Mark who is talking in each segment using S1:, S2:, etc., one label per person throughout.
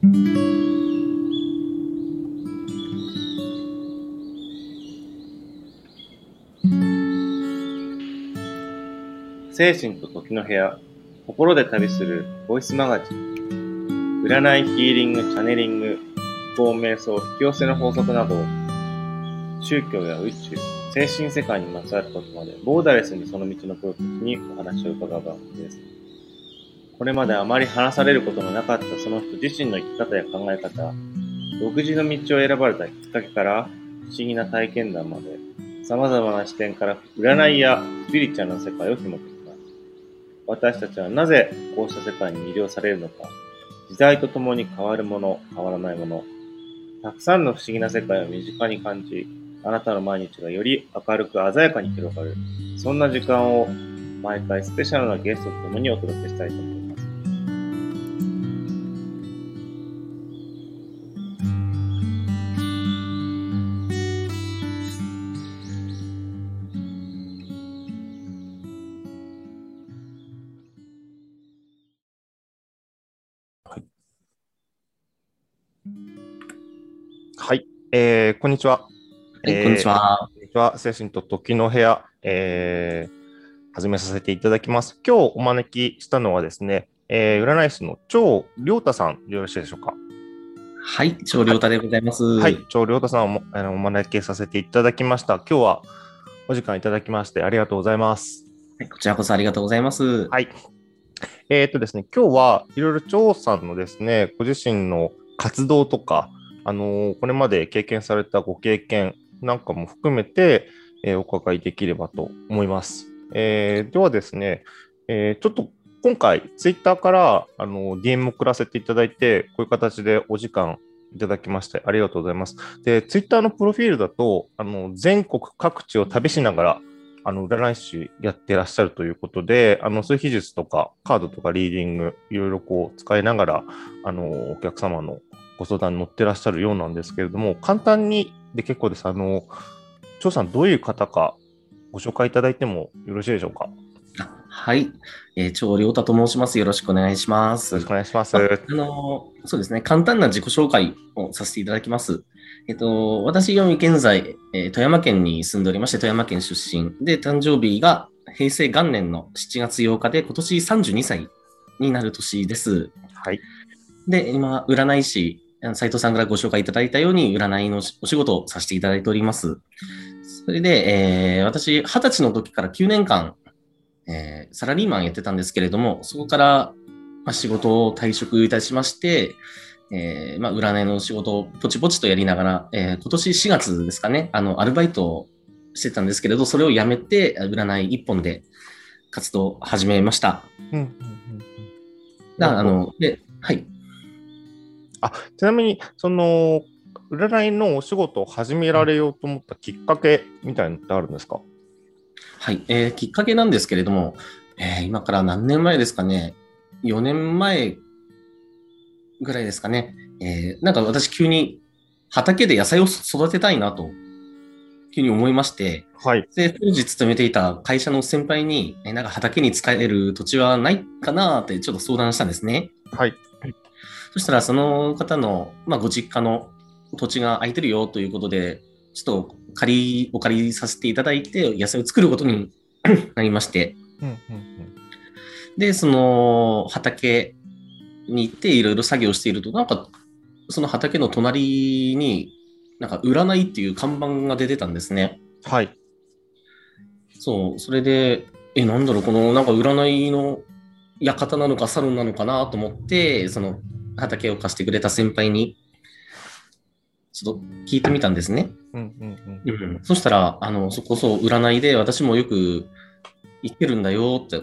S1: 精神と時の部屋、心で旅するボイスマガジン、占いヒーリング、チャネリング、思考瞑想、引き寄せの法則など、宗教や宇宙、精神世界にまつわることまで、ボーダレスにその道のプロたちにお話を伺う番組です。これまであまり話されることのなかったその人自身の生き方や考え方、独自の道を選ばれたきっかけから不思議な体験談まで、様々な視点から占いやスピリチュアルな世界を紐解きます。私たちはなぜこうした世界に魅了されるのか、時代とともに変わるもの、変わらないもの、たくさんの不思議な世界を身近に感じ、あなたの毎日がより明るく鮮やかに広がる、そんな時間を毎回スペシャルなゲストと共にお届けしたいと思います。えー、こんにちは。
S2: はい、こんにちは。
S1: こんにちは。精神と時の部屋、えー、始めさせていただきます。今日お招きしたのはですね、えー、占い師の張良太さん、よろしいでしょうか？
S2: はい、張良太でございます。
S1: はい、張良太さんをあのお招きさせていただきました。今日はお時間いただきましてありがとうございます。
S2: はい、こちらこそありがとうございます。
S1: はい。えっ、ー、とですね、今日はいろいろ張さんのですね、ご自身の活動とか、あの、これまで経験されたご経験なんかも含めて、え、お伺いできればと思います。えー、ではですね、えー、ちょっと今回、ツイッターからあの DM 送らせていただいて、こういう形でお時間いただきまして、ありがとうございます。で、ツイッターのプロフィールだと、あの全国各地を旅しながら、あの占い師やってらっしゃるということで、あの数秘術とかカードとかリーディング、いろいろこう使いながら、あのお客様のご相談に乗ってらっしゃるようなんですけれども、簡単にで結構です。あの、張さん、どういう方かご紹介いただいてもよろしいでしょうか？
S2: はい、えー、張良太と申します。よろしくお願いします。
S1: よろしくお願いします。
S2: あの、そうですね、簡単な自己紹介をさせていただきます。えっと、私、読み現在、えー、富山県に住んでおりまして、富山県出身で、誕生日が平成元年の7月8日で、今年32歳になる年です。
S1: はい。
S2: で、今、占い師斉藤さんからご紹介いただいたように、占いのお仕事をさせていただいております。それで、えー、私、20歳の時から9年間、えー、サラリーマンやってたんですけれども、そこから、まあ、仕事を退職いたしまして、えーまあ、占いの仕事をポチポチとやりながら、えー、今年4月ですかね、あの、アルバイトをしてたんですけれど、それをやめて、占い一本で活動を始めました。うんうんうん、だあの、で、はい。
S1: あちなみに、その、占いのお仕事を始められようと思ったきっかけみたいなのってあるんですか？
S2: はい、えー、きっかけなんですけれども、えー、今から何年前ですかね、4年前ぐらいですかね、えー、なんか私急に畑で野菜を育てたいなと、急に思いまして、
S1: はい、
S2: で当時勤めていた会社の先輩に、えー、なんか畑に使える土地はないかなってちょっと相談したんですね。
S1: はい。
S2: そしたらその方の、まあ、ご実家の土地が空いてるよということで、ちょっと借り、お借りさせていただいて、野菜を作ることに なりまして、うんうんうん、で、その畑に行っていろいろ作業していると、なんか、その畑の隣に、なんか占いっていう看板が出てたんですね。
S1: はい。
S2: そう、それで、え、なんだろう、このなんか占いの館なのかサロンなのかなと思って、その畑を貸してくれた先輩に、ちょっと聞いてみたんですね。うんうんうん、うん、そしたら、あの、そこそ占いで私もよく行ってるんだよって。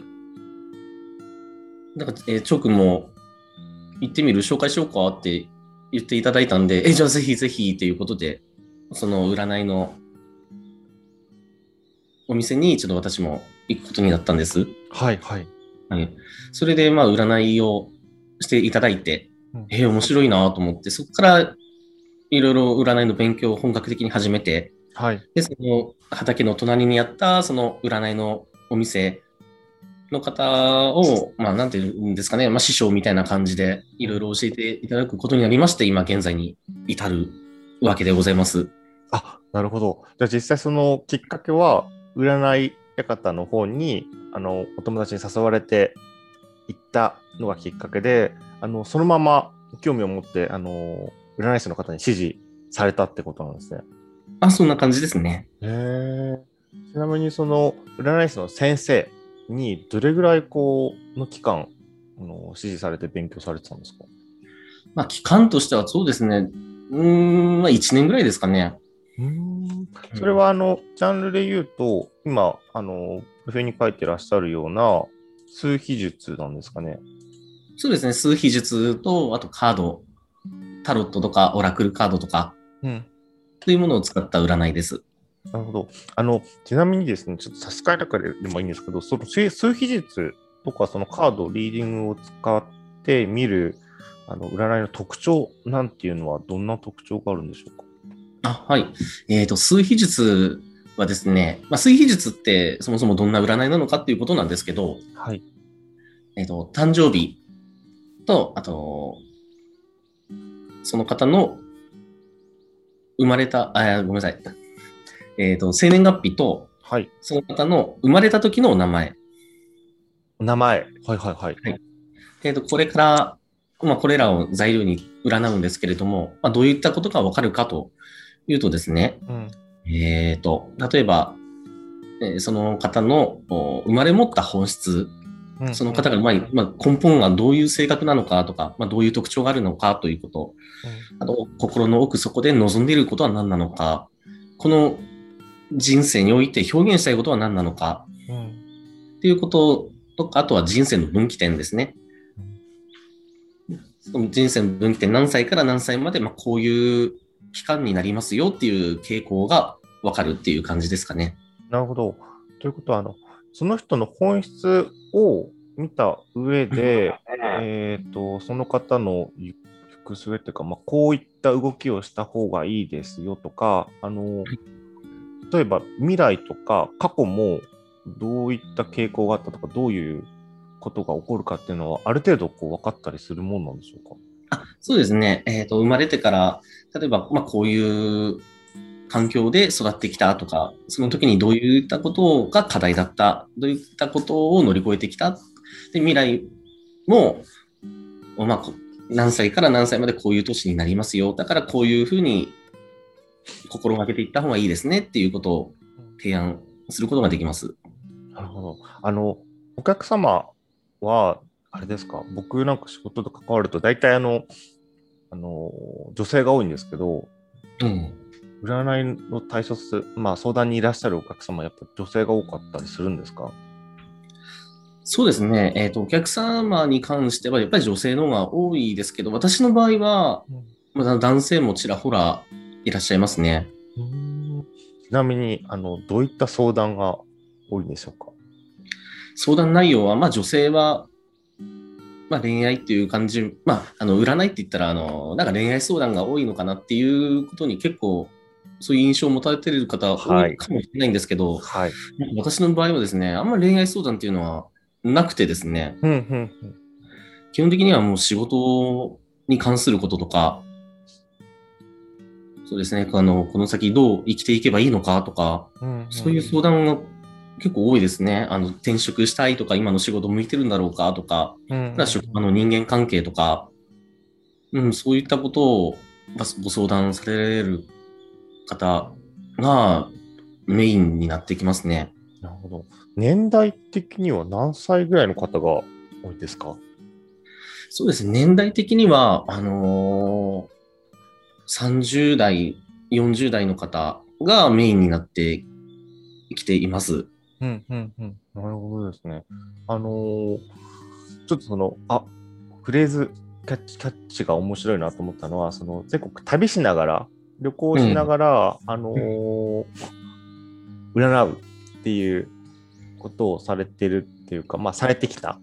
S2: なんか、えー、チョー君も行ってみる？紹介しようかって言っていただいたんで、え、じゃあぜひぜひということで、その占いのお店にちょっと私も行くことになったんです。
S1: はいはい。
S2: はい、それで、まあ、占いをしていただいて、えー、面白いなと思って、そこからいろいろ占いの勉強を本格的に始めて、
S1: はい、
S2: でその畑の隣にあったその占いのお店の方を、まあ、なんていうんですかね、まあ、師匠みたいな感じで、いろいろ教えていただくことになりまして、今現在に至るわけでございます。
S1: あ、なるほど。じゃあ実際そのきっかけは、占い館の方に、あの、お友達に誘われて行ったのがきっかけで、あの、そのまま興味を持って、あの、占い師の方に指示されたってことなんですね。
S2: あ、そんな感じですね。
S1: へえ。ちなみにその占い師の先生にどれぐらいこうの期間あの指示されて勉強されてたんですか？
S2: まあ期間としてはそうですね。うん、まあ1年ぐらいですかね。
S1: うんそれはあの、ジャンルで言うと、今、あの、プロに書いてらっしゃるような数秘術なんですかね。
S2: そうですね。数秘術と、あとカード、タロットとかオラクルカードとか、うん、というものを使った占いです。
S1: なるほど。あの、ちなみにですね、ちょっと差し支えなければいいんですけど、その数秘術とか、そのカード、リーディングを使って見る、あの、占いの特徴なんていうのは、どんな特徴があるんでしょうか？
S2: あはい。えっ、ー、と、数秘術はですね、まあ、数秘術ってそもそもどんな占いなのかっていうことなんですけど、
S1: はい。
S2: えっ、ー、と、誕生日と、あと、その方の生まれた、あ、ごめんなさい。えっ、ー、と、生年月日と、
S1: はい。
S2: その方の生まれた時のお名前。
S1: 名前。はいはいはい。はい、
S2: えっ、ー、と、これから、まあ、これらを材料に占うんですけれども、まあ、どういったことがわかるかというとですね、うん、えっ、ー、と、例えば、えー、その方の生まれ持った本質、うん、その方が、まあ、まあ、根本がどういう性格なのかとか、まあ、どういう特徴があるのかということ、うん、あと心の奥底で望んでいることは何なのか、この人生において表現したいことは何なのか、うん、っていうこととか、あとは人生の分岐点ですね。その人生の分岐点何歳から何歳まで、まあ、こういう期間になりますよっていう傾向がわかるっていう感じですかね。
S1: なるほど。ということは、あの、その人の本質を見た上で、えっ、と、その方の行く末っていうか、まあ、こういった動きをした方がいいですよとか、あの、例えば未来とか過去もどういった傾向があったとか、どういうことが起こるかっていうのは、ある程度こう分かったりするもんなんでしょうか？
S2: あそうですね。えっ、ー、と、生まれてから、例えば、まあ、こういう環境で育ってきたとか、その時にどういったことが課題だった、どういったことを乗り越えてきた、で未来も、まあ、何歳から何歳までこういう年になりますよ。だからこういうふうに心がけていった方がいいですねっていうことを提案することができます。
S1: なるほど。あの、お客様は、あれですか、僕なんか仕事と関わると、大体あの、あの、女性が多いんですけど、
S2: うん。
S1: 占いの対処すまあ相談にいらっしゃるお客様、やっぱ女性が多かったりするんですか？
S2: そうですね。えっ、ー、と、お客様に関しては、やっぱり女性の方が多いですけど、私の場合は、まあ、男性もちらほらいらっしゃいますね。
S1: ちなみに、あの、どういった相談が多いんでしょうか？
S2: 相談内容は、まあ女性は、まあ恋愛っていう感じ、まあ、あの、占いって言ったら、あの、なんか恋愛相談が多いのかなっていうことに結構、そういう印象を持たれてる方多いかもしれないんですけど、
S1: はい、
S2: 私の場合はですね、あんまり恋愛相談っていうのはなくてですね、
S1: うんうんうん、
S2: 基本的にはもう仕事に関することとか、そうですね、あの、この先どう生きていけばいいのかとか、うんうん、そういう相談が結構多いですね。あの、転職したいとか、今の仕事向いてるんだろうかとか、うんうん、職場の人間関係とか、うん、そういったことをご相談される方がメインになってきますね。
S1: なるほど。年代的には何歳ぐらいの方が多いですか？
S2: そうですね。年代的には、あのー、30代、40代の方がメインになってきています。
S1: うんうんうん。なるほどですね。あのー、ちょっとその、あフレーズキャッチキャッチが面白いなと思ったのは、その全国旅しながら、旅行しながら、うん、あのー、占うっていうことをされてるっていうか、まあ、されてきた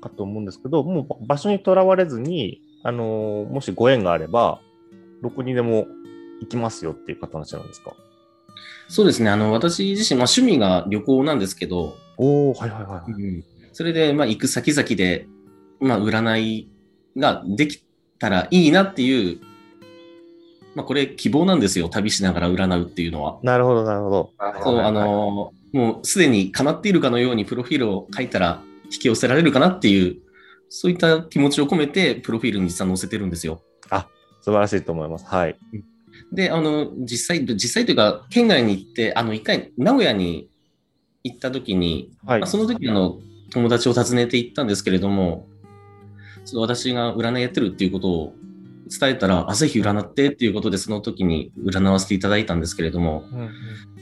S1: かと思うんですけど、もう場所にとらわれずに、あのー、もしご縁があれば、どこにでも行きますよっていう形なんですか？
S2: そうですね。あの、私自身、まあ、趣味が旅行なんですけど、
S1: おはいはいはい。
S2: うん、それで、まあ、行く先々で、まあ、占いができたらいいなっていう、まあ、これ希望なんですよ。旅しながら占うっていうのは。
S1: なるほど、なるほど。
S2: そう、あのーもうすでに叶っているかのようにプロフィールを書いたら引き寄せられるかなっていう、そういった気持ちを込めて、プロフィールに実は載せてるんですよ。
S1: 素晴らしいと思います。はい。
S2: で、あの、実際、実際というか、県外に行って、あの、一回、名古屋に行った時に、
S1: はい
S2: まあ、その時あの友達を訪ねて行ったんですけれども、私が占いやってるっていうことを伝えたら、あ、ぜひ占ってっていうことで、その時に占わせていただいたんですけれども、
S1: うんうん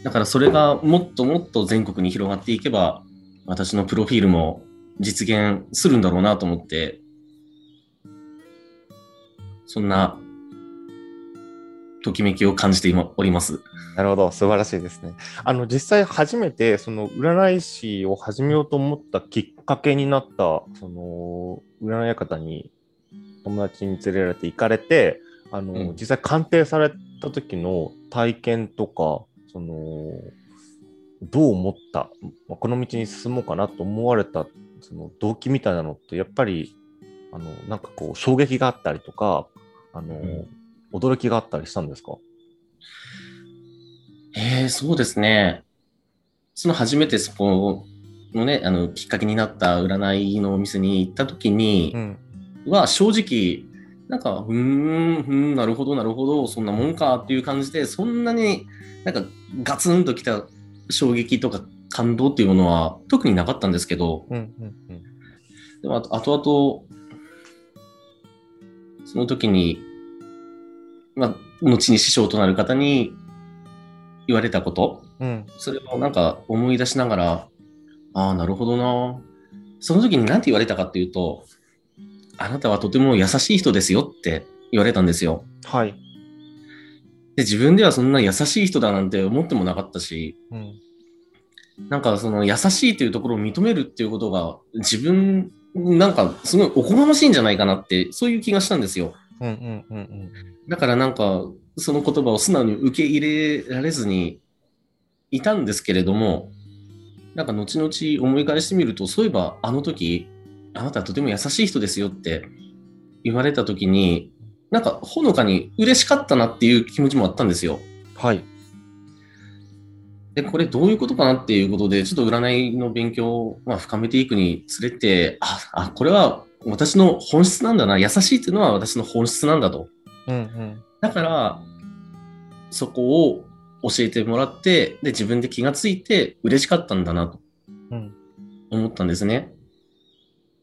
S2: だからそれがもっともっと全国に広がっていけば、私のプロフィールも実現するんだろうなと思って、そんな、ときめきを感じて今おります。
S1: なるほど、素晴らしいですね。あの、実際初めて、その、占い師を始めようと思ったきっかけになった、その、占い方に友達に連れられて行かれて、あの、
S2: うん
S1: 実際鑑定された時の体験とか、その、どう思った、まあこの道に進もうかなと思われた、その動機みたいなのって、やっぱり、あの、なんかこう、衝撃があったりとか、あの、
S2: ん
S1: 驚きがあったりしたんですか？
S2: えー、そうですね。その初めてそこのね、あの、きっかけになった占いのお店に行った時に、
S1: ん。
S2: は正直、なんか、うーん、うーん、なるほど、なるほど、そんなもんかっていう感じで、そんなになんかガツンときた衝撃とか感動っていうものは特になかったんですけど、
S1: うんうんうん。
S2: でもあとその時に、まあ、後に師匠となる方に言われたこと、
S1: うん。
S2: それをなんか思い出しながら、ああ、なるほどな。その時に何て言われたかっていうと、あなたはとても優しい人ですよって言われたんですよ。
S1: はい。
S2: で、自分ではそんな優しい人だなんて思ってもなかったし、
S1: うん。
S2: なんかその優しいというところを認めるっていうことが自分、なんかすごいおこがましいんじゃないかなって、そういう気がしたんですよ。
S1: うんうんうんうん。
S2: だからなんかその言葉を素直に受け入れられずにいたんですけれども、なんか後々思い返してみると、そういえばあの時、あなたはとても優しい人ですよって言われた時に、なんかほのかに嬉しかったなっていう気持ちもあったんですよ。
S1: はい。
S2: で、これどういうことかなっていうことで、ちょっと占いの勉強をまあ深めていくにつれて、あ、あ、これは私の本質なんだな。優しいっていうのは私の本質なんだと。
S1: うんうん。
S2: だから、そこを教えてもらって、で、自分で気がついて嬉しかったんだなと
S1: うん
S2: 思ったんですね。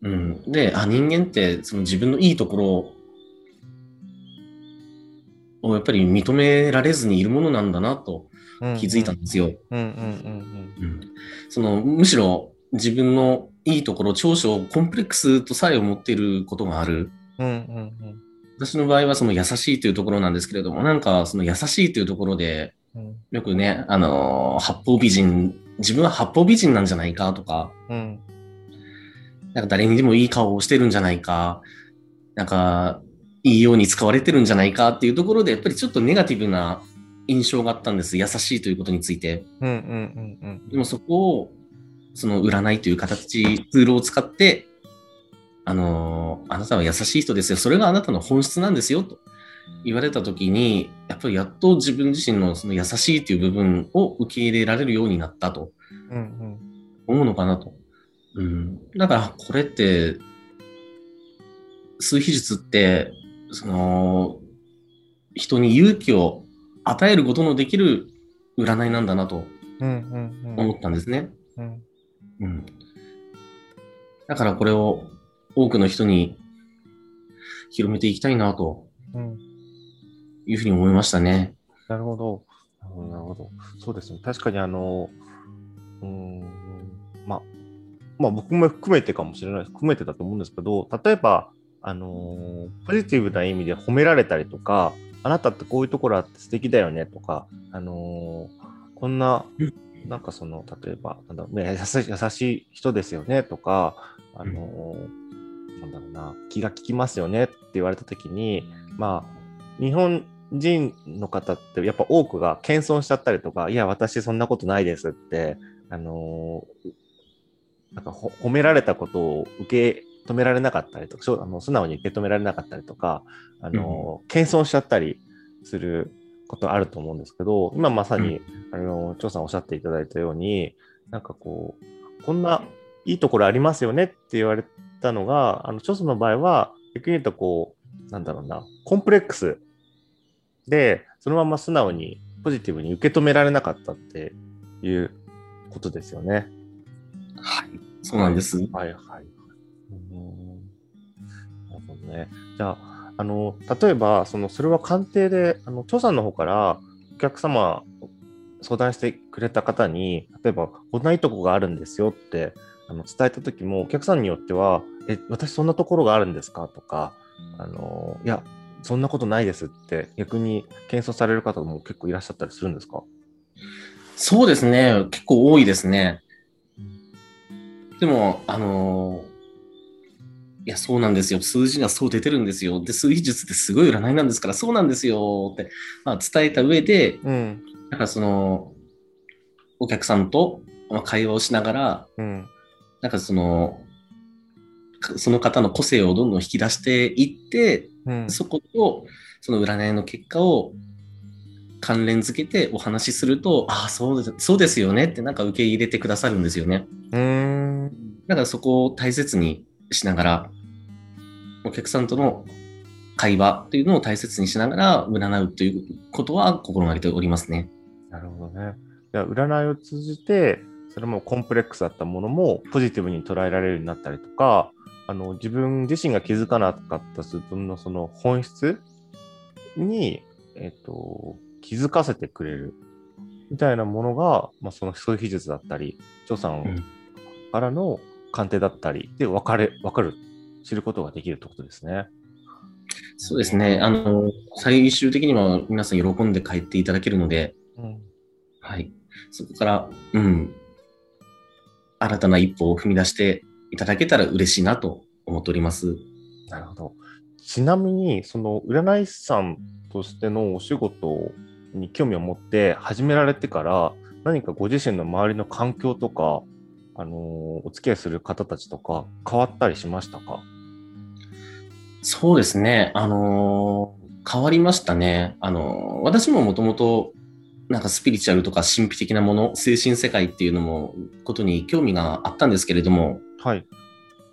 S2: うん。で、あ、人間ってその自分のいいところをやっぱり認められずにいるものなんだなと
S1: うん。
S2: 気づいたんですよ。そのむしろ自分のいいところ、長所、コンプレックスとさえ思っていることがある。
S1: うん。うんうん
S2: 私の場合はその優しいというところなんですけれども、なんかその優しいというところで、
S1: うん。
S2: よくね、あのー八方美人、自分は八方美人なんじゃないかとか、
S1: うん。
S2: なんか誰にでもいい顔をしてるんじゃないか、なんか、いいように使われてるんじゃないかっていうところで、やっぱりちょっとネガティブな印象があったんです。優しいということについて。
S1: うんうんうんうん。
S2: でもそこを、その占いという形、ツールを使って、あのーあなたは優しい人ですよ。それがあなたの本質なんですよ。と言われたときに、やっぱりやっと自分自身のその優しいという部分を受け入れられるようになったと
S1: うん
S2: 思うのかなと。うん。だから、これって、数秘術って、その、人に勇気を与えることのできる占いなんだなと
S1: うん。うんうんうん。
S2: 思ったんですね。
S1: うん。
S2: うん。だからこれを多くの人に広めていきたいなと
S1: うん。
S2: いうふうに思いましたね。
S1: なるほど。なるほど、なるほど。そうですね。確かにあの、うーん、まあ、まあ僕も含めてかもしれない。含めてだと思うんですけど、例えば、あのポジティブな意味で褒められたりとか、あなたってこういうところあって素敵だよねとか、あのこんな、なんかその、例えば、なんだろう優しい優しい人ですよねとか、あのなんだろうな、気が利きますよねって言われたときに、まあ、日本人の方ってやっぱ多くが謙遜しちゃったりとか、いや、私そんなことないですって、あのーなんかほ褒められたことを受け止められなかったりとか、あの素直に受け止められなかったりとか、あの、謙遜しちゃったりすることあると思うんですけど、今まさに、あの、張さんおっしゃっていただいたように、なんかこう、こんないいところありますよねって言われたのが、あの、張さんの場合は、逆に言うとこう、なんだろうな、コンプレックスで、そのまま素直にポジティブに受け止められなかったっていうことですよね。
S2: はい。そうなんです。
S1: はいはい。うんなるほどね。じゃあ、あの、例えば、その、それは鑑定で、あの、張さんの方からお客様、相談してくれた方に、例えば、こんないいとこがあるんですよって、あの、伝えた時も、お客さんによっては、え、私そんなところがあるんですか？とか、あの、いや、そんなことないですって、逆に謙遜される方も結構いらっしゃったりするんですか？
S2: そうですね。結構多いですね。でも、あのーいや、そうなんですよ。数字がそう出てるんですよ。で、数比術ってすごい占いなんですから、そうなんですよって、まあ、伝えた上で、
S1: うん。
S2: なんかその、お客さんとまあ会話をしながら、
S1: うん。
S2: なんかその、かその方の個性をどんどん引き出していって、
S1: うん。
S2: そこと、その占いの結果を関連づけてお話しすると、ああ、そうですそうですよねってなんか受け入れてくださるんですよね。
S1: うーん。
S2: だからそこを大切にしながら、お客さんとの会話っていうのを大切にしながら占うということは心がけておりますね。
S1: なるほどね。じゃあ占いを通じて、それもコンプレックスだったものもポジティブに捉えられるようになったりとか、あの自分自身が気づかなかった自分のその本質に、えっと、気づかせてくれるみたいなものが、まあ、そのそういう技術だったり、張さ
S2: うん
S1: んからの鑑定だったりで分かれ、分かる、知ることができるってことですね。
S2: そうですね。あの、最終的には皆さん喜んで帰っていただけるので、
S1: うん。
S2: はい。そこから、うん、新たな一歩を踏み出していただけたら嬉しいなと思っております。
S1: なるほど。ちなみに、その占い師さんとしてのお仕事に興味を持って始められてから、何かご自身の周りの環境とか、あのーお付き合いする方たちとか変わったりしましたか？
S2: そうですね。あのー変わりましたね。あのー私ももともと、なんかスピリチュアルとか神秘的なもの、精神世界っていうのも、ことに興味があったんですけれども、
S1: はい。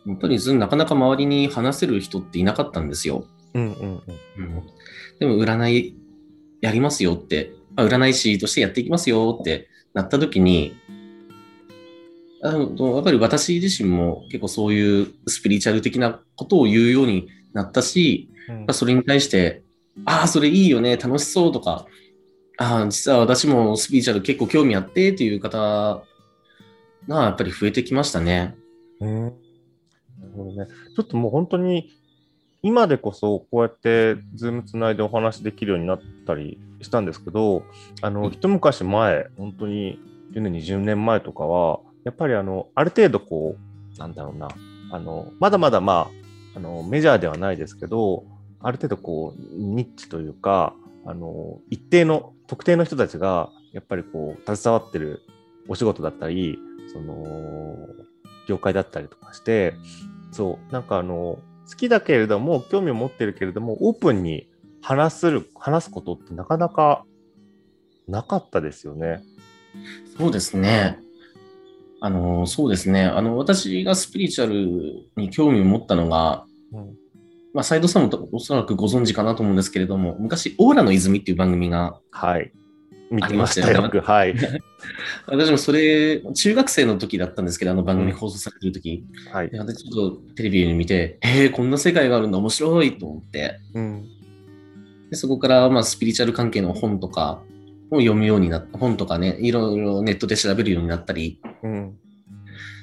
S2: やっぱりずなかなか周りに話せる人っていなかったんですよ。
S1: うんうんうん。
S2: うんでも占いやりますよって、まあ占い師としてやっていきますよってなった時に、あのやっぱり私自身も結構そういうスピリチュアル的なことを言うようになったし、
S1: うん
S2: まあそれに対して、ああ、それいいよね、楽しそうとか、ああ、実は私もスピリチュアル結構興味あってっていう方がやっぱり増えてきましたね。
S1: うんなるほどね。ちょっともう本当に、今でこそこうやってズームつないでお話できるようになったりしたんですけど、あの、一昔前、本当に10年、20年前とかは、やっぱりあの、ある程度こう、なんだろうな、あの、まだまだまあ、あの、メジャーではないですけど、ある程度こう、ニッチというか、あの、一定の、特定の人たちが、やっぱりこう、携わってるお仕事だったり、その、業界だったりとかして、そう、なんかあの、好きだけれども、興味を持ってるけれども、オープンに話する、話すことってなかなかなかったですよね。
S2: そうですね。あの、そうですね。あの、私がスピリチュアルに興味を持ったのが、
S1: うん。
S2: まあ、斉藤さんもおそらくご存知かなと思うんですけれども、昔、オーラの泉っていう番組が、
S1: はい。見てました
S2: ありましたよ。
S1: はい。
S2: 私もそれ、中学生の時だったんですけど、あの番組
S1: うん
S2: 放送されてる時、
S1: はい。
S2: で私ちょっとテレビで見て、えー、こんな世界があるんだ、面白いと思って、
S1: うん。
S2: でそこから、まあ、スピリチュアル関係の本とかを読むようになった、本とかね、いろいろネットで調べるようになったり
S1: うん。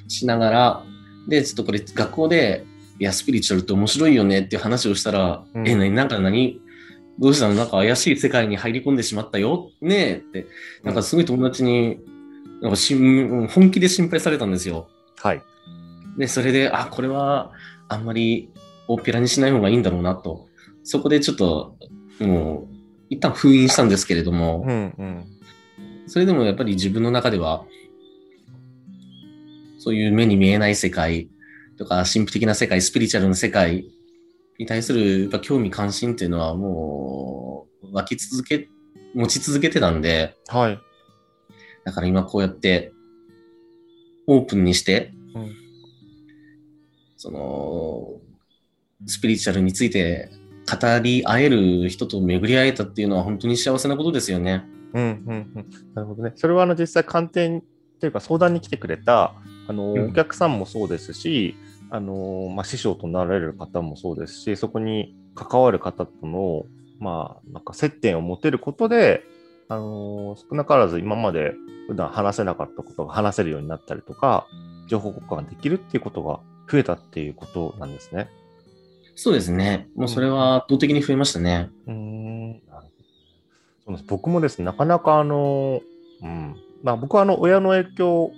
S2: しながら、で、ちょっとこれ、学校で、いや、スピリチュアルって面白いよねっていう話をしたら、
S1: うん
S2: え、なんか何、どうしたの？なんか怪しい世界に入り込んでしまったよ？ねえって、なんかすごい友達に、なんかしん本気で心配されたんですよ。
S1: はい。
S2: で、それで、あ、これはあんまり大っぴらにしない方がいいんだろうなと。そこでちょっと、もう、一旦封印したんですけれども、
S1: うん。うん。
S2: それでもやっぱり自分の中では、そういう目に見えない世界とか、神秘的な世界、スピリチュアルな世界に対するやっぱ興味関心っていうのはもう湧き続け、持ち続けてたんで、
S1: はい。
S2: だから今こうやってオープンにして、
S1: うん
S2: その、スピリチュアルについて語り合える人と巡り合えたっていうのは本当に幸せなことですよね。
S1: うんうんうん。なるほどね。それはあの実際鑑定っていうか相談に来てくれたあの、
S2: うん
S1: お客さんもそうですし、あのまあ、師匠となられる方もそうですし、そこに関わる方との、まあ、なんか接点を持てることで、あの少なからず今まで普段話せなかったことが話せるようになったりとか、情報交換できるっていうことが増えたっていうことなんですね。
S2: そうですね。もうそれは圧倒的に増えましたね。
S1: うーん。なるほどそうです。僕もですね、なかなかあの、うん、まあ僕はあの親の影響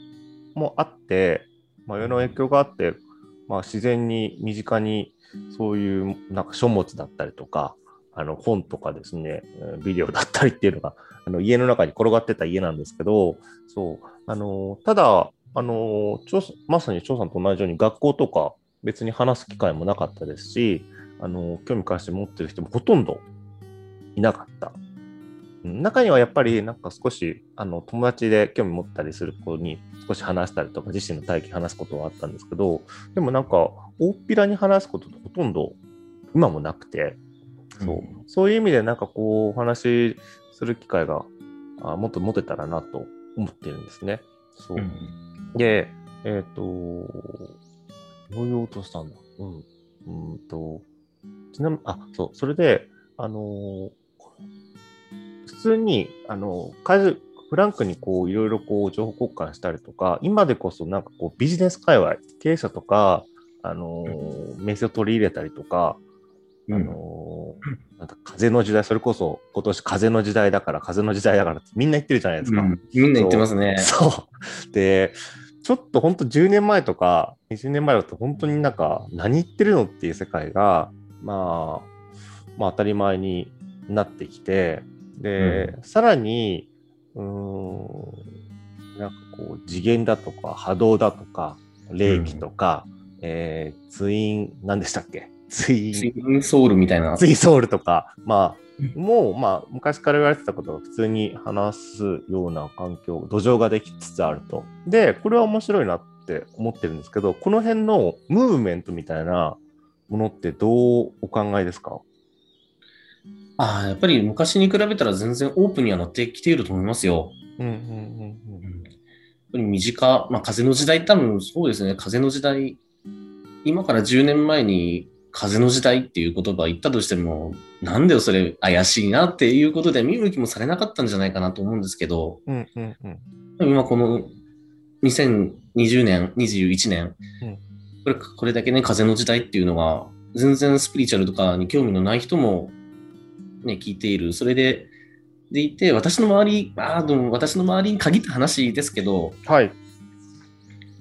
S1: もあって、まあ、親の影響があって、まあ自然に身近にそういうなんか書物だったりとか、あの本とかですね、えービデオだったりっていうのがあの家の中に転がってた家なんですけど、そう、あの、ただ、あの、まさに張さんと同じように学校とか別に話す機会もなかったですし、あの、興味関心持ってる人もほとんどいなかった。うん中にはやっぱりなんか少しあの友達で興味持ったりする子に少し話したりとか自身の体験話すことはあったんですけどでもなんか大っぴらに話すことってほとんど今もなくてそうそういう意味でなんかこうお話しする機会があもっと持てたらなと思ってるんですね。そう
S2: うん
S1: で、えっ、と、どう言おうとしたんだ。うん。うーんと、ちなみに、あ、そう、それで、あのー普通に、あのカジュフランクにこう、いろいろこう、情報交換したりとか、今でこそなんかこう、ビジネス界隈、経営者とか、あのー名声を取り入れたりとか、あのーなんか風の時代、それこそ今年風の時代だから、風の時代だからってみんな言ってるじゃないですか。
S2: うんみんな言ってますね。
S1: そう。で、ちょっと本当10年前とか20年前だと本当になんか何言ってるのっていう世界が、まあ、まあ当たり前になってきて、で、さらに、うーん、なんかこう次元だとか波動だとか霊気とか、えーツイン、何でしたっけ？ツイン。
S2: ツインソウルみたいな。
S1: ツイソウルとか、まあ、もう、まあ、昔から言われてたことが普通に話すような環境、土壌ができつつあると。で、これは面白いなって思ってるんですけど、この辺のムーブメントみたいなものってどうお考えですか？
S2: ああ、やっぱり昔に比べたら全然オープンにはなってきていると思いますよ。
S1: うんうん
S2: うんやっぱり身近、まあ風の時代多分そうですね、風の時代、今から10年前に風の時代っていう言葉言ったとしても、なんだよそれ怪しいなっていうことで見向きもされなかったんじゃないかなと思うんですけど、
S1: うんうんうん
S2: 今この2020年、21年、
S1: うん
S2: これこれだけね、風の時代っていうのが、全然スピリチュアルとかに興味のない人もね、聞いている。それで、でいて、私の周り、あーでも私の周りに限った話ですけど、
S1: はい。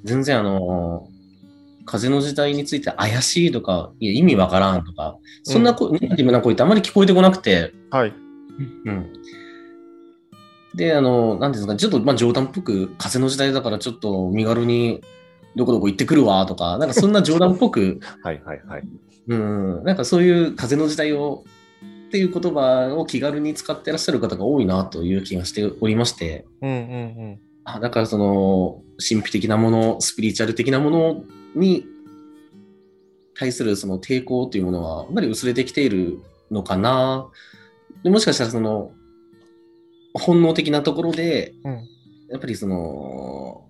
S2: 全然あの、風の時代について怪しいとか、いや意味わからんとか、そんなこ、ネガティブな声ってあまり聞こえてこなくて、
S1: はい。
S2: うん。で、あの、なんですか、ちょっとまあ冗談っぽく、風の時代だからちょっと身軽にどこどこ行ってくるわとか、なんかそんな冗談っぽく、
S1: はいはいはい。
S2: うん、なんかそういう風の時代を、っていう言葉を気軽に使ってらっしゃる方が多いなという気がしておりまして、
S1: うんうんうん。
S2: あだからその神秘的なもの、スピリチュアル的なものに対するその抵抗というものは、やっぱり薄れてきているのかな。でもしかしたらその本能的なところで、
S1: うん
S2: やっぱりその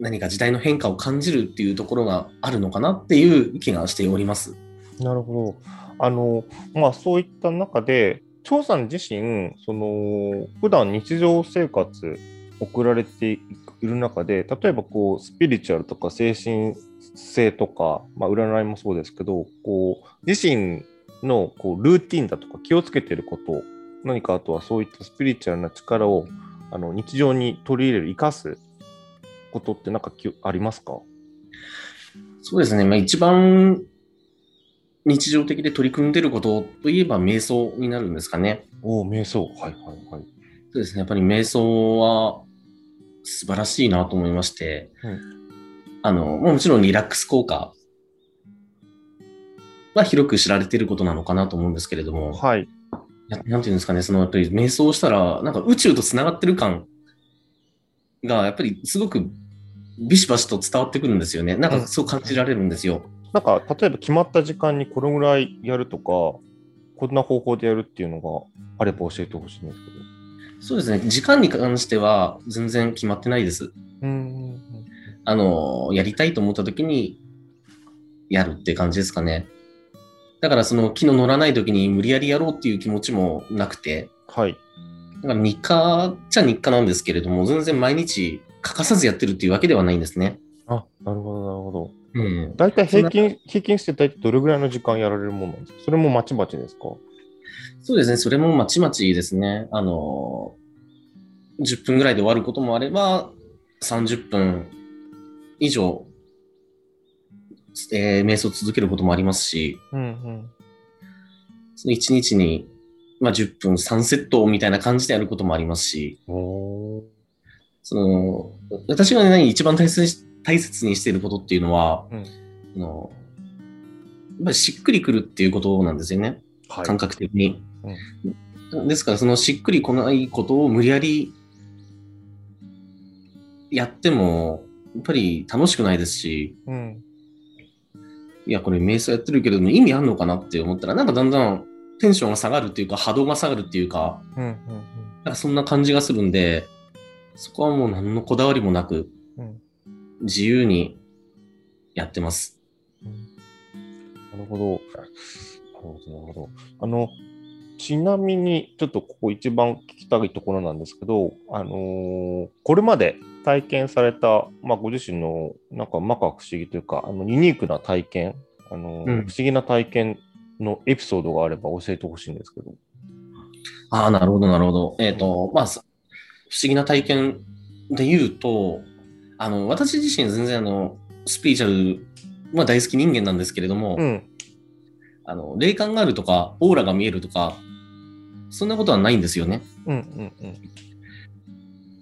S2: 何か時代の変化を感じるっていうところがあるのかなっていう気がしております。
S1: なるほど。あの、まあそういった中で、張さん自身、その、普段日常生活送られている中で、例えばこう、スピリチュアルとか精神性とか、まあ占いもそうですけど、こう、自身のこうルーティンだとか気をつけていること、何かあとはそういったスピリチュアルな力をあの日常に取り入れる、生かすことってなんかきありますか？
S2: そうですね。まあ、一番日常的で取り組んでいることといえば瞑想になるんですかね。
S1: おお、瞑想。はいはいはい。
S2: そうですね。やっぱり瞑想は素晴らしいなと思いまして、あの、もちろんリラックス効果は広く知られていることなのかなと思うんですけれども、
S1: はい。
S2: ななんていうんですかね、そのやっぱり瞑想したら、なんか宇宙と繋がってる感が、やっぱりすごくビシバシと伝わってくるんですよね。なんかそう感じられるんですよ。
S1: なんか、例えば決まった時間にこれぐらいやるとか、こんな方法でやるっていうのがあれば教えてほしいんですけど。
S2: そうですね、時間に関しては全然決まってないです。
S1: うん。
S2: あの、やりたいと思った時にやるって感じですかね。だからその気の乗らない時に無理やりやろうっていう気持ちもなくて、
S1: はい。
S2: だから日課っちゃ日課なんですけれども、全然毎日欠かさずやってるっていうわけではないんですね。
S1: あ、なるほど、なるほど。
S2: うん。
S1: 大体平均、平均して大体どれぐらいの時間やられるものなんですか？それもまちまちですか？
S2: そうですね、それもまちまちですね。あの、10分ぐらいで終わることもあれば、30分以上、えー瞑想を続けることもありますし、
S1: うんうん。
S2: その1日に、まあ、10分3セットみたいな感じでやることもありますし、その、私が何一番大切にし大切にしていることっていうのは、
S1: うん
S2: あのやっぱりしっくりくるっていうことなんですよね。
S1: は
S2: 感覚的に。ですから、そのしっくりこないことを無理やりやっても、やっぱり楽しくないですし、
S1: うん。
S2: いや、これ瞑想やってるけれども意味あんのかなって思ったら、なんかだんだんテンションが下がるっていうか、波動が下がるっていうか、
S1: うん。うん。
S2: なんかそんな感じがするんで、そこはもう何のこだわりもなく、
S1: うん
S2: 自由にやってます。
S1: なるほど。なるほど、なるほど。あの、ちなみに、ちょっとここ一番聞きたいところなんですけど、あのーこれまで体験された、まあ、ご自身の、なんか、摩訶不思議というか、あの、ユニークな体験、あのー
S2: うん
S1: 不思議な体験のエピソードがあれば教えてほしいんですけど。
S2: ああ、なるほど、なるほど。えっ、と、まあ、さ不思議な体験で言うと、あの、私自身全然あの、スピーチャルは大好き人間なんですけれども、
S1: うん。
S2: あの、霊感があるとか、オーラが見えるとか、そんなことはないんですよね。
S1: うん。うん。う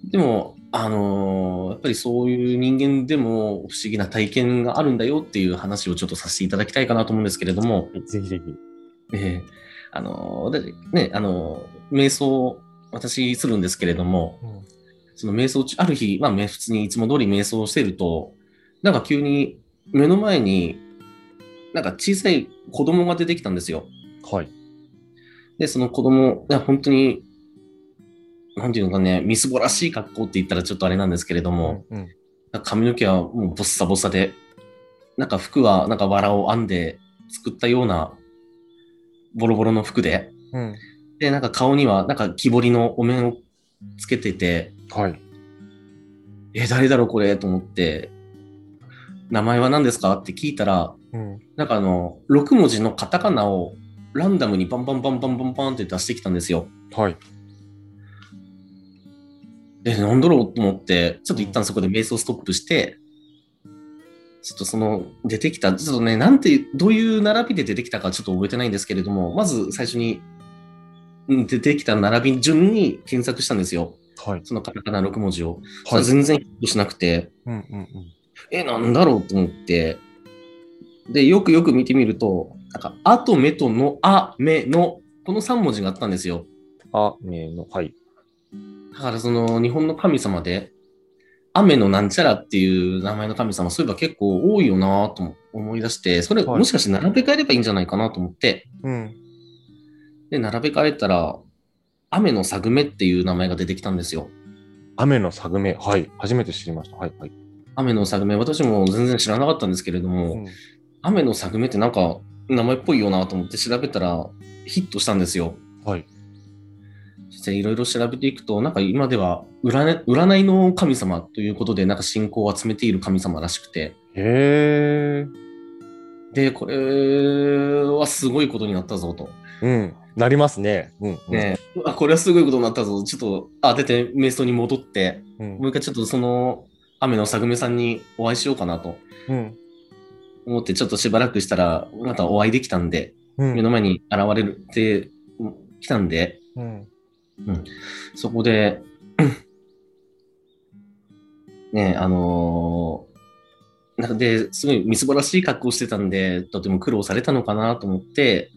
S1: ん。
S2: でも、あのーやっぱりそういう人間でも不思議な体験があるんだよっていう話をちょっとさせていただきたいかなと思うんですけれども、
S1: ぜひぜひ。
S2: ええあのーだね、あのー瞑想、私するんですけれども、
S1: うん
S2: その瞑想中、ある日、まあ、め普通にいつも通り瞑想してると、なんか急に目の前に、なんか小さい子供が出てきたんですよ。
S1: はい。
S2: で、その子供、いや、本当に、なんていうのかね、みすぼらしい格好って言ったらちょっとあれなんですけれども、
S1: うん。
S2: 髪の毛はもうボッサボサで、なんか服はなんか藁を編んで作ったようなボロボロの服で、
S1: うん。
S2: で、なんか顔にはなんか木彫りのお面をつけてて、
S1: はい。
S2: え、誰だろうこれ？と思って、名前は何ですか？って聞いたら、
S1: うん。
S2: なんかあの、6文字のカタカナをランダムにバンバンバンバンバンバンって出してきたんですよ。
S1: はい。
S2: え、なんだろうと思って、ちょっと一旦そこで瞑想ストップして、ちょっとその出てきた、ちょっとね、なんて、どういう並びで出てきたかちょっと覚えてないんですけれども、まず最初にうん出てきた並び順に検索したんですよ。
S1: はい。
S2: そのカタカナ6文字を。そ
S1: はい。
S2: れ全然ヒットしなくて、
S1: うん。うん。
S2: え、なんだろうと思って、で、よくよく見てみると、なんか、あとめとの、あ、めの、この3文字があったんですよ。
S1: あ、ねの、はい。
S2: だからその日本の神様で、雨のなんちゃらっていう名前の神様、そういえば結構多いよなと思い出して、それ
S1: はい
S2: もしかして並べ替えればいいんじゃないかなと思って、
S1: うん。
S2: で、並べ替えたら、雨のさぐめっていう名前が出てきたんですよ。
S1: 雨のさぐめ。はい。初めて知りました。はい。はい。
S2: 雨のさぐめ、私も全然知らなかったんですけれども、
S1: うん
S2: 雨のさぐめってなんか名前っぽいよなと思って調べたらヒットしたんですよ。
S1: はい。
S2: そしていろいろ調べていくと、なんか今では占い占いの神様ということで、なんか信仰を集めている神様らしくて、
S1: へえ。
S2: で、これはすごいことになったぞと。
S1: うん。なりますね。うん。うん
S2: ねうわこれはすごいことになったぞ。ちょっと、あ、出て、瞑想に戻って、
S1: うん
S2: もう一回ちょっとその、雨のさぐめさんにお会いしようかなと
S1: うん。
S2: 思って、ちょっとしばらくしたら、またお会いできたんで、
S1: うん。
S2: 目の前に現れるってきたんで、
S1: うん。
S2: そこで、ね、あのーなので、すごいみすぼらしい格好してたんで、とても苦労されたのかなと思って、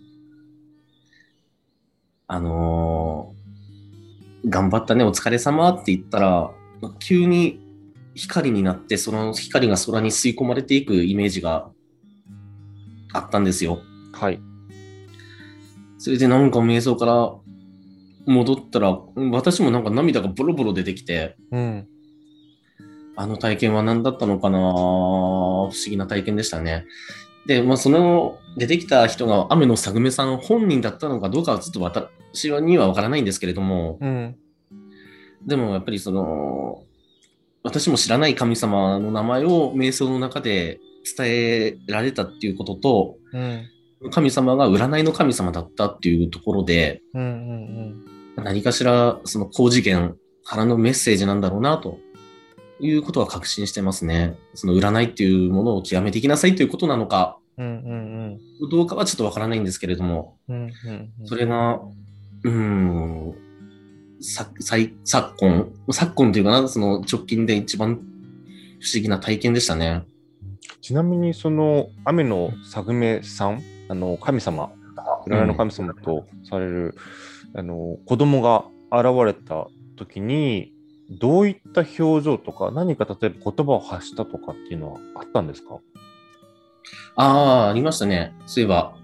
S2: あのー頑張ったね、お疲れ様って言ったら、急に光になって、その光が空に吸い込まれていくイメージがあったんですよ。
S1: はい。
S2: それでなんか瞑想から戻ったら、私もなんか涙がボロボロ出てきて、
S1: うん。
S2: あの体験は何だったのかな？不思議な体験でしたね。で、まあ、その出てきた人が雨のさぐめさん本人だったのかどうかはちょっと私にはわからないんですけれども、
S1: うん。
S2: でもやっぱりその、私も知らない神様の名前を瞑想の中で伝えられたっていうことと、
S1: うん。
S2: 神様が占いの神様だったっていうところで、
S1: うん。うん。
S2: 何かしらその高次元からのメッセージなんだろうなということは確信してますね。その占いっていうものを極めていきなさいということなのか、
S1: うん。うん。
S2: どうかはちょっとわからないんですけれども、
S1: うん。うん。
S2: それが、うーん、さ最昨今、昨今というかな、その直近で一番不思議な体験でしたね。
S1: ちなみに、その、雨のさぐめさん、あの、神様、占いの神様とされる、あの、子供が現れた時に、どういった表情とか、何か例えば言葉を発したとかっていうのはあったんですか？
S2: ああ、ありましたね。そういえば、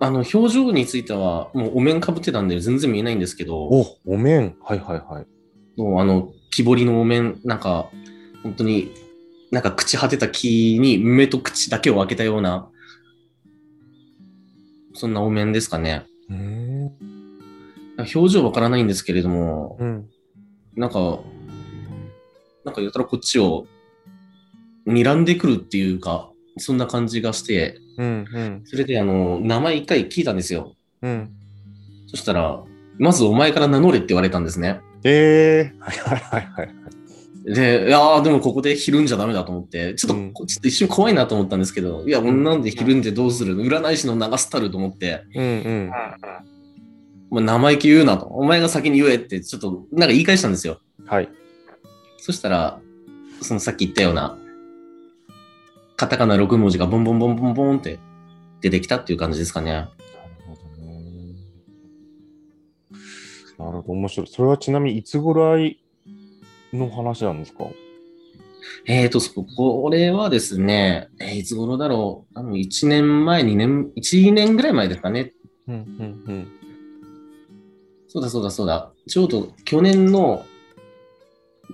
S2: あの、表情については、もうお面かぶってたんで全然見えないんですけど、
S1: お、お面。はいはいはい。
S2: もうあの、木彫りのお面、なんか、本当に、なんか朽ち果てた木に目と口だけを開けたような、そんなお面ですかね。
S1: うん。
S2: 表情わからないんですけれども、
S1: うん。
S2: なんか、なんかやたらこっちを睨んでくるっていうか、そんな感じがして、
S1: うん。うん。
S2: それであの、名前一回聞いたんですよ。
S1: うん。
S2: そしたら、まずお前から名乗れって言われたんですね。
S1: ええー。はいはいはいはい。
S2: で、いやーでもここでひるんじゃダメだと思って、ちょっと、
S1: うん
S2: ちょっと一瞬怖いなと思ったんですけど、いや、もうなんでひるんでどうするの？占い師の流すたると思って、
S1: うんうん。
S2: まあ、生意気言うなと。お前が先に言えって、ちょっと、なんか言い返したんですよ。
S1: はい。
S2: そしたら、そのさっき言ったような、カタカナ6文字がボンボンボンボンボンって出てきたっていう感じですかね。
S1: なるほどね。なるほど、面白い。それはちなみにいつぐらいの話なんですか？
S2: えーと、そこれはですね、えーいつ頃だろう？多分1年前、2年、1、2年ぐらい前ですかね。
S1: うんうん
S2: そうだそうだそうだ。ちょうど去年の、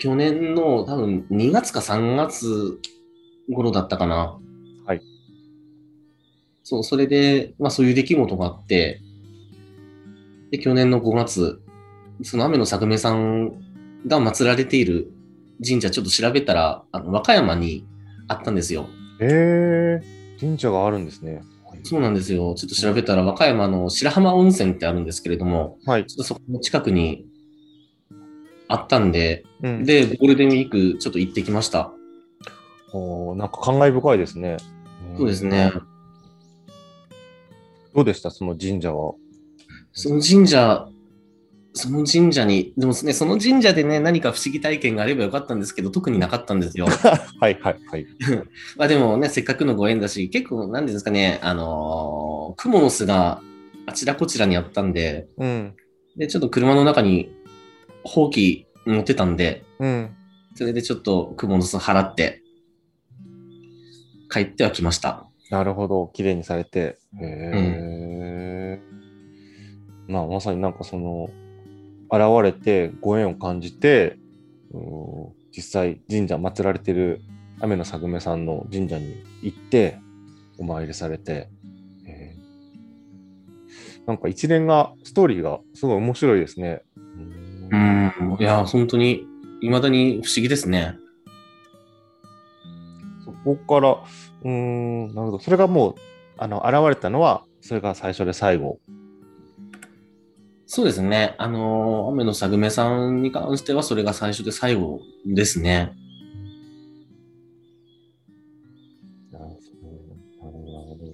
S2: 去年の多分2月か3月頃だったかな。
S1: はい。
S2: そう、それで、まあそういう出来事があって、で、去年の5月、その雨の作名さんが祀られている神社ちょっと調べたら、あの和歌山にあったんですよ。
S1: うん。えー、神社があるんですね。
S2: そうなんですよ。ちょっと調べたら和歌山の白浜温泉ってあるんですけれども、
S1: はい。
S2: ちょっとそこの近くにあったんで、
S1: うん、
S2: で、ゴールデンウィークちょっと行ってきました。
S1: おーなんか感慨深いですね。ん
S2: そうですね。。
S1: どうでした？その神社は。
S2: その神社、その神社に、でもね、その神社でね、何か不思議体験があればよかったんですけど、特になかったんですよ。
S1: はいはいはい。
S2: まあでもね、せっかくのご縁だし、結構、なんですかね、あのー、クモの巣があちらこちらにあったんで、
S1: うん。
S2: で、ちょっと車の中に、ほうき持ってたんで、
S1: うん。
S2: それでちょっとクモの巣払って、帰ってはきました。
S1: なるほど。綺麗にされて。へえ、まあ、まさになんかその、現れてご縁を感じて、うん実際神社祀られてる雨のさぐめさんの神社に行って、お参りされて、へーなんか一連が、ストーリーがすごい面白いですね。
S2: う
S1: うん
S2: ん。いや、本当に、未だに不思議ですね。
S1: そこから、うーん、なるほど。それがもう、あの、現れたのは、それが最初で最後。
S2: そうですね。あのー、雨のさぐめさんに関しては、それが最初で最後ですね。
S1: なるほど。なるほど。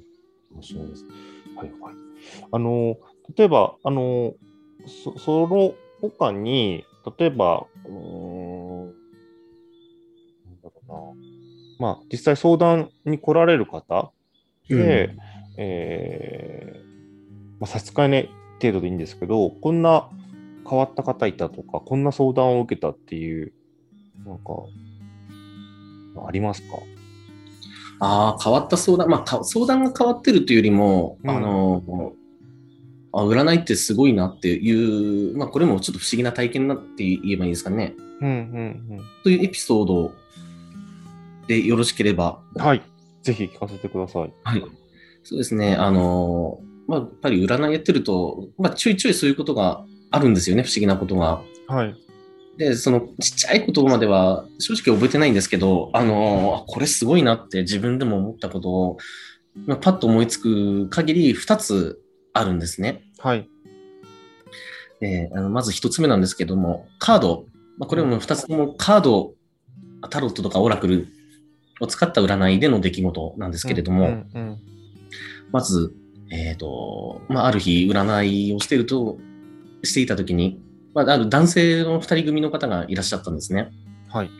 S1: 面白いです。はいはい。あの、例えば、あの、そその他に、例えば、うーん、なんだろうな。まあ、実際相談に来られる方で、
S2: うん
S1: えーまあ、差し支えない程度でいいんですけど、こんな変わった方いたとか、こんな相談を受けたっていう、なんか、ありますか？
S2: ああ、変わった相談、まあ、か相談が変わってるというよりも、
S1: うん
S2: あの、あ占いってすごいなっていう、まあ、これもちょっと不思議な体験だって言えばいいですかね。
S1: うんうん
S2: というエピソードでよろしければ、
S1: うん。はい。ぜひ聞かせてください。
S2: はい。そうですね。あの、まあ、やっぱり占いやってると、まあ、ちょいちょいそういうことがあるんですよね、不思議なことが。
S1: はい。
S2: で、そのちっちゃいことまでは正直覚えてないんですけど、あの、あこれすごいなって自分でも思ったことを、まあ、パッと思いつく限り2つあるんですね。
S1: はい。
S2: であのまず1つ目なんですけども、カード。まあ、これも2つともカード、タロットとかオラクルを使った占いでの出来事なんですけれども、まず、えっ、と、まあ、ある日、占いをしていると、していたときに、まあ、ある男性の二人組の方がいらっしゃったんですね。
S1: はい。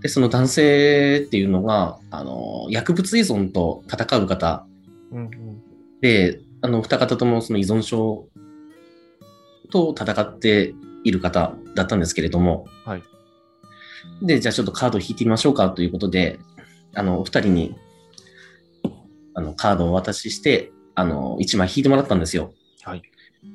S2: で、その男性っていうのが、あの、薬物依存と戦う方
S1: うんうん
S2: で、あの、二方ともその依存症と戦っている方だったんですけれども、
S1: はい。
S2: で、じゃあちょっとカード引いてみましょうかということで、あの、お二人に、あの、カードをお渡しして、あの、一枚引いてもらったんですよ。
S1: はい。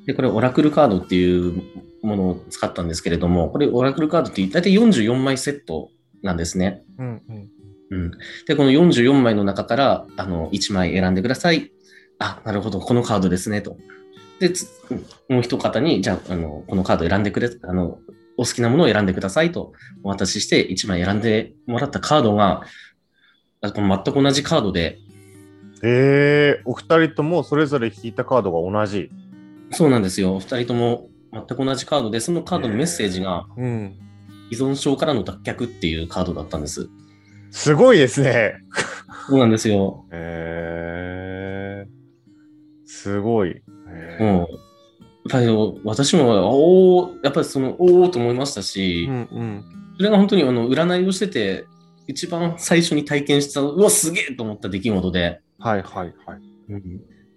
S2: で、これ、オラクルカードっていうものを使ったんですけれども、これ、オラクルカードって大体44枚セットなんですね。
S1: うんうん
S2: うん。で、この44枚の中から、あの、1枚選んでください。あ、なるほど、このカードですね、と。で、つもう一方に、じゃあ、あの、このカード選んでくれ、あの、お好きなものを選んでくださいとお渡しして、1枚選んでもらったカードが、全く同じカードで、
S1: えー、お二人ともそれぞれ引いたカードが同じ。
S2: そうなんですよ。お二人とも全く同じカードで、そのカードのメッセージが、
S1: うん。
S2: 依存症からの脱却っていうカードだったんです。
S1: すごいですね。
S2: そうなんですよ。
S1: えー、すごい。えー
S2: もう、やっぱり私も、おーやっぱりその、おおと思いましたし、
S1: うんうん。
S2: それが本当にあの占いをしてて、一番最初に体験した、うわ、すげえと思った出来事で、
S1: はいはいはい。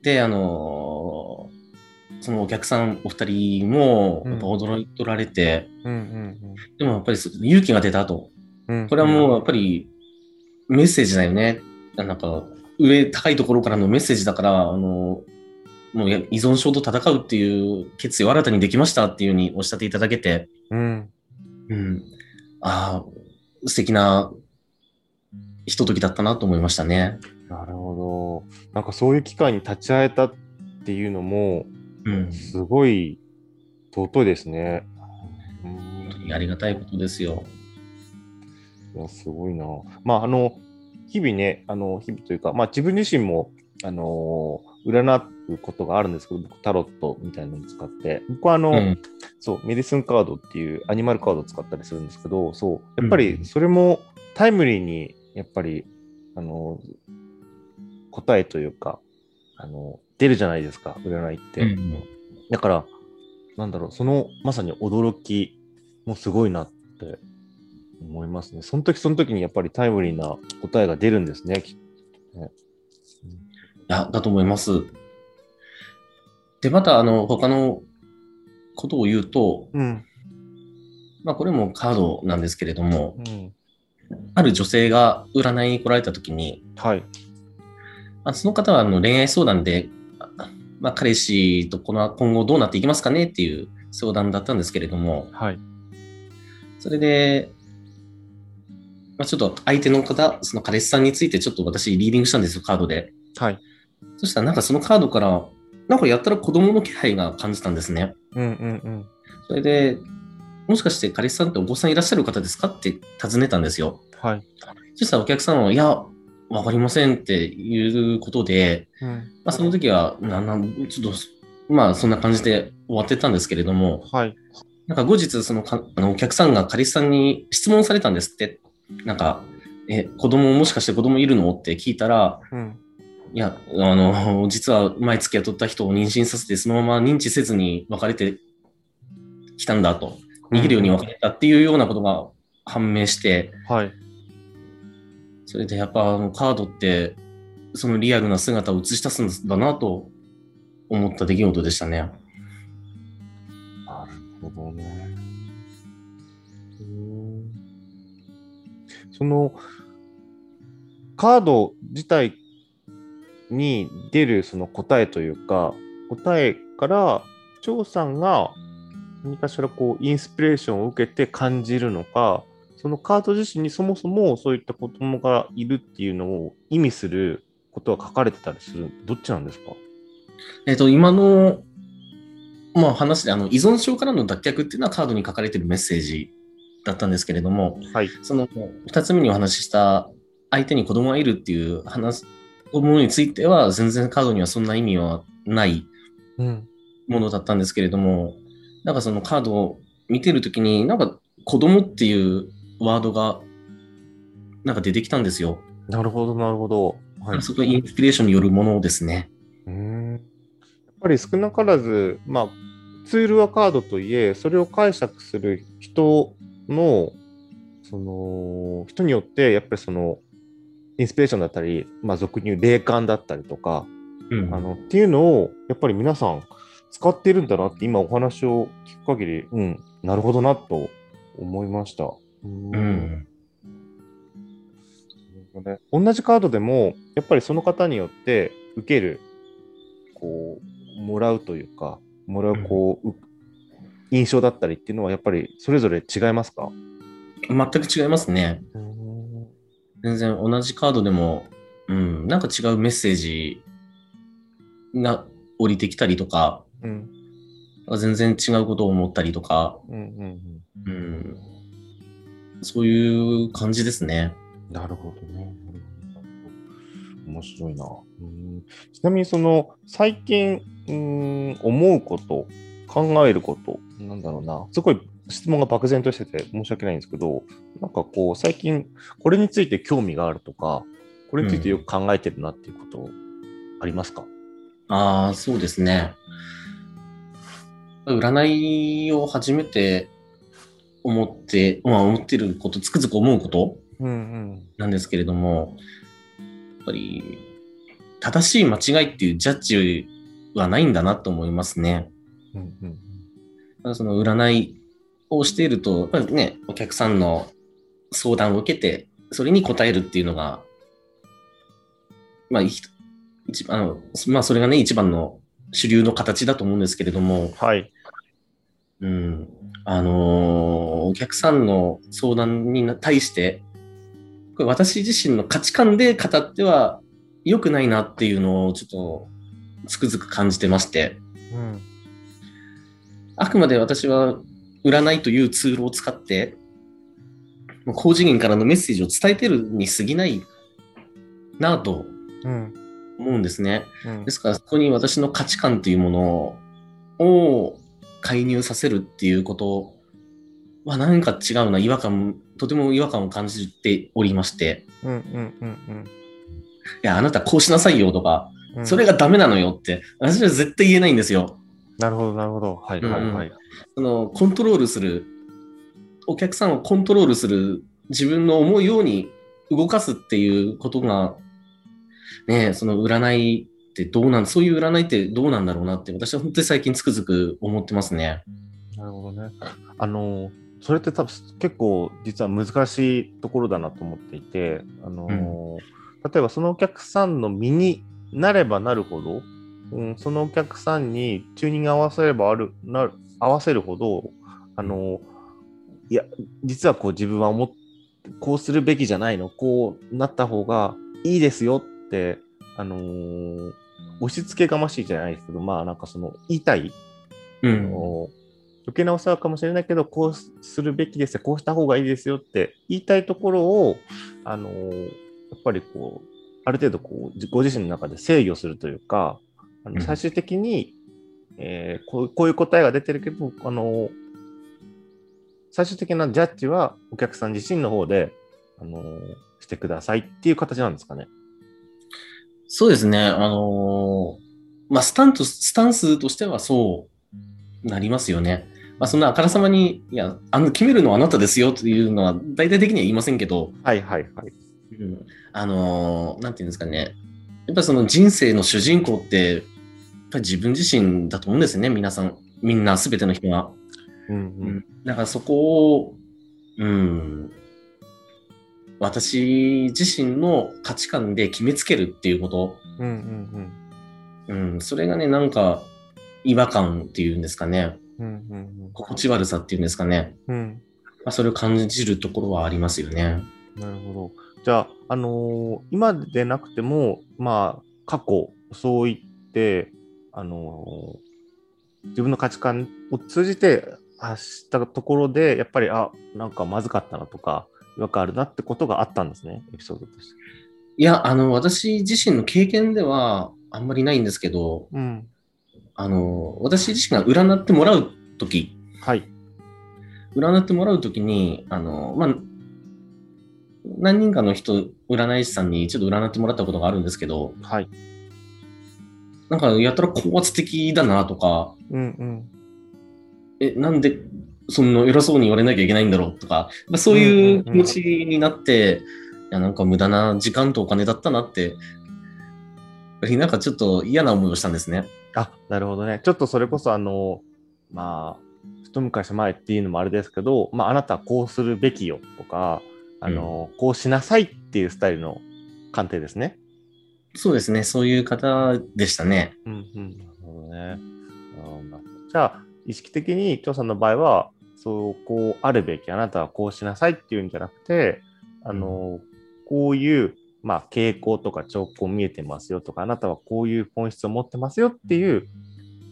S2: で、あのーそのお客さんお二人もやっぱ驚いとられて、
S1: うんうん
S2: でもやっぱりそ勇気が出たと。
S1: うん。
S2: これはもうやっぱりメッセージだよね。なんか上、高いところからのメッセージだから、あのもうや依存症と戦うっていう決意を新たにできましたっていうふうにおっしゃっていただけて、
S1: うん。
S2: うん、ああ、素敵なひとときだったなと思いましたね。
S1: なるほど。なんかそういう機会に立ち会えたっていうのも、
S2: うん、
S1: すごい尊いですね。うん
S2: 本当にありがたいことですよ。
S1: いや、すごいな。まあ、あの、日々ね、あの、日々というか、まあ、自分自身も、あの、占うことがあるんですけど、僕、タロットみたいなのを使って、僕は、あの、
S2: うん
S1: そう、メディスンカードっていうアニマルカードを使ったりするんですけど、そう、やっぱ
S2: うん
S1: りそれもタイムリーに、やっぱり、あの、答えというか、あの、出るじゃないですか、占いって。
S2: うん
S1: だから、なんだろう、そのまさに驚きもすごいなって思いますね。その時その時にやっぱりタイムリーな答えが出るんですね、きっとね。
S2: いや、だと思います。で、また、あの、他のことを言うと、
S1: うん。
S2: まあ、これもカードなんですけれども、
S1: うん。
S2: ある女性が占いに来られたときに、
S1: はい。
S2: まあ、その方はあの恋愛相談で、まあ、彼氏とこの今後どうなっていきますかねっていう相談だったんですけれども、
S1: はい。
S2: それで、まあ、ちょっと相手の方、その彼氏さんについてちょっと私リーディングしたんですよ、カードで。
S1: はい。
S2: そしたらなんかそのカードから、なんかやったら子供の気配が感じたんですね。
S1: うんうんうん。
S2: それで、もしかして彼氏さんってお子さんいらっしゃる方ですか？って尋ねたんですよ。
S1: はい。
S2: そしたらお客さんは、いや、わかりませんっていうことで、
S1: うん。
S2: まあ、その時は、ななんちょっと、まあ、そんな感じで終わってたんですけれども、
S1: はい。
S2: なんか後日、そのかあのお客さんが彼氏さんに質問されたんですって。なんか、え、子供もしかして子供いるの？って聞いたら、
S1: うん。
S2: いや、あの、実は前付き合っとった人を妊娠させて、そのまま認知せずに別れてきたんだと。逃げるように別れたっていうようなことが判明して、
S1: はい。
S2: それでやっぱあのカードって、そのリアルな姿を映し出すんだなと思った出来事でしたね。
S1: なるほどね。うんその、カード自体に出るその答えというか、答えから、張さんが何かしらこう、インスピレーションを受けて感じるのか、そのカード自身にそもそもそういった子供がいるっていうのを意味することが書かれてたりする、どっちなんですか？
S2: えっ、と、今の、まあ話で、あの、依存症からの脱却っていうのはカードに書かれてるメッセージだったんですけれども、
S1: はい。
S2: その二つ目にお話しした相手に子供がいるっていう話、ものについては全然カードにはそんな意味はない
S1: うん。
S2: ものだったんですけれども、なんかそのカードを見てるときに、なんか子供っていうワードがなんか出てきたんですよ。
S1: なるほど、なるほど。はい。
S2: そこインスピレーションによるものですね。
S1: うんやっぱり少なからず、まあ、ツールはカードといえ、それを解釈する人の、その、人によって、やっぱりその、インスピレーションだったり、まあ、俗に言う霊感だったりとか、
S2: うん
S1: あの、っていうのを、やっぱり皆さん使ってるんだなって、今お話を聞く限り、うん、なるほどなと思いました。うん
S2: うん。
S1: ね、同じカードでも、やっぱりその方によって受ける、こう、もらうというか、もらう、こう、う印象だったりっていうのは、やっぱりそれぞれ違いますか？
S2: 全く違いますね。全然同じカードでも、うん、なんか違うメッセージが降りてきたりとか、
S1: うん。
S2: 全然違うことを思ったりとか、
S1: うんうん
S2: うん、そういう感じですね。
S1: うん。なるほどね。面白いな。うんちなみに、その、最近、うん、思うこと、考えること、なんだろうな。すごい質問が漠然としてて申し訳ないんですけど、なんかこう、最近、これについて興味があるとか、これについてよく考えてるなっていうこと、ありますか、
S2: ああ、そうですね。占いを初めて思って、まあ思ってること、つくづく思うこと
S1: うんうん。
S2: なんですけれども、やっぱり、正しい間違いっていうジャッジはないんだなと思いますね。
S1: うんうん
S2: ただその占いをしていると、やっぱりね、お客さんの相談を受けて、それに応えるっていうのが、まあ、一一番、まあ、それがね、一番の主流の形だと思うんですけれども、
S1: はい。
S2: うん、あのーお客さんの相談に対して、これ私自身の価値観で語っては良くないなっていうのをちょっとつくづく感じてまして、
S1: うん。
S2: あくまで私は占いというツールを使って、高次元からのメッセージを伝えてるに過ぎないなぁと
S1: うん。
S2: 思うんですね。
S1: うん
S2: ですからそこに私の価値観というものを介入させるっていうことは何か違うな、違和感、とても違和感を感じておりまして、
S1: うんうんうん
S2: いや、あなたこうしなさいよとか、
S1: うん。
S2: それがダメなのよって、私は絶対言えないんですよ。
S1: なるほど、なるほど。はいはいはい。
S2: そのコントロールする、お客さんをコントロールする、自分の思うように動かすっていうことが、ね、その占いってどうなん、そういう占いってどうなんだろうなって、私は本当に最近つくづく思ってますね。
S1: なるほどね。あの、それって多分結構実は難しいところだなと思っていて、あの、例えばそのお客さんの身になればなるほど、うん、そのお客さんにチューニング合わせればあるなる合わせるほど、あの、いや、実はこう自分は思っこうするべきじゃないの、こうなった方がいいですよって、あのー押し付けがましいじゃないですけど、まあなんかその言いたい、あ
S2: うん。
S1: の余計なお世話かもしれないけど、こうするべきですよ、こうした方がいいですよって言いたいところを、あのーやっぱりこう、ある程度こう、じご自身の中で制御するというか、あ
S2: うん
S1: の最終的に、えーこうこういう答えが出てるけど、あのー最終的なジャッジはお客さん自身の方で、あのーしてくださいっていう形なんですかね。
S2: そうですね。あのーまあ、スタント、スタンスとしてはそうなりますよね。まあ、そんなあからさまに、いや、あの、決めるのはあなたですよというのは、大体的には言いませんけど、
S1: はいはいはい。
S2: うん、あのーなんていうんですかね。やっぱりその人生の主人公って、やっぱり自分自身だと思うんですよね、皆さん。みんな、すべての人が。
S1: うんう
S2: うんん。だからそこを、うん、私自身の価値観で決めつけるっていうこと。
S1: うんうん
S2: うん、それがね、なんか、違和感っていうんですかね。
S1: うんうんうん
S2: 心地悪さっていうんですかね。
S1: うん
S2: まあ、それを感じるところはありますよね。
S1: なるほど。じゃあ、あのー今でなくても、まあ、過去、そう言って、あのー自分の価値観を通じて発したところで、やっぱり、あ、なんかまずかったなとか、違和感あるなってことがあったんですね、エピソードとして。
S2: いや、あの、私自身の経験ではあんまりないんですけど、
S1: うん。
S2: あの、私自身が占ってもらうとき、
S1: はい。
S2: 占ってもらうときに、あの、まあ、何人かの人、占い師さんに一度占ってもらったことがあるんですけど、
S1: はい。
S2: なんかやたら高圧的だなとか、
S1: うんうん。
S2: え、なんでそんな偉そうに言われなきゃいけないんだろうとか、まあそういう気持ちになって、いや、なんか無駄な時間とお金だったなって、なんかちょっと嫌な思いをしたんですね。
S1: あ、なるほどね。ちょっとそれこそ、あの、まあ、一昔前っていうのもあれですけど、まあ、あなたはこうするべきよとか、あの、こうしなさいっていうスタイルの鑑定ですね。
S2: そうですね、そういう方でしたね。
S1: うんうん。なるほどね。うんじゃあ、意識的に、張さんの場合は、そう、こうあるべき、あなたはこうしなさいっていうんじゃなくて、あの、こういう、まあ、傾向とか兆候見えてますよとか、あなたはこういう本質を持ってますよっていう、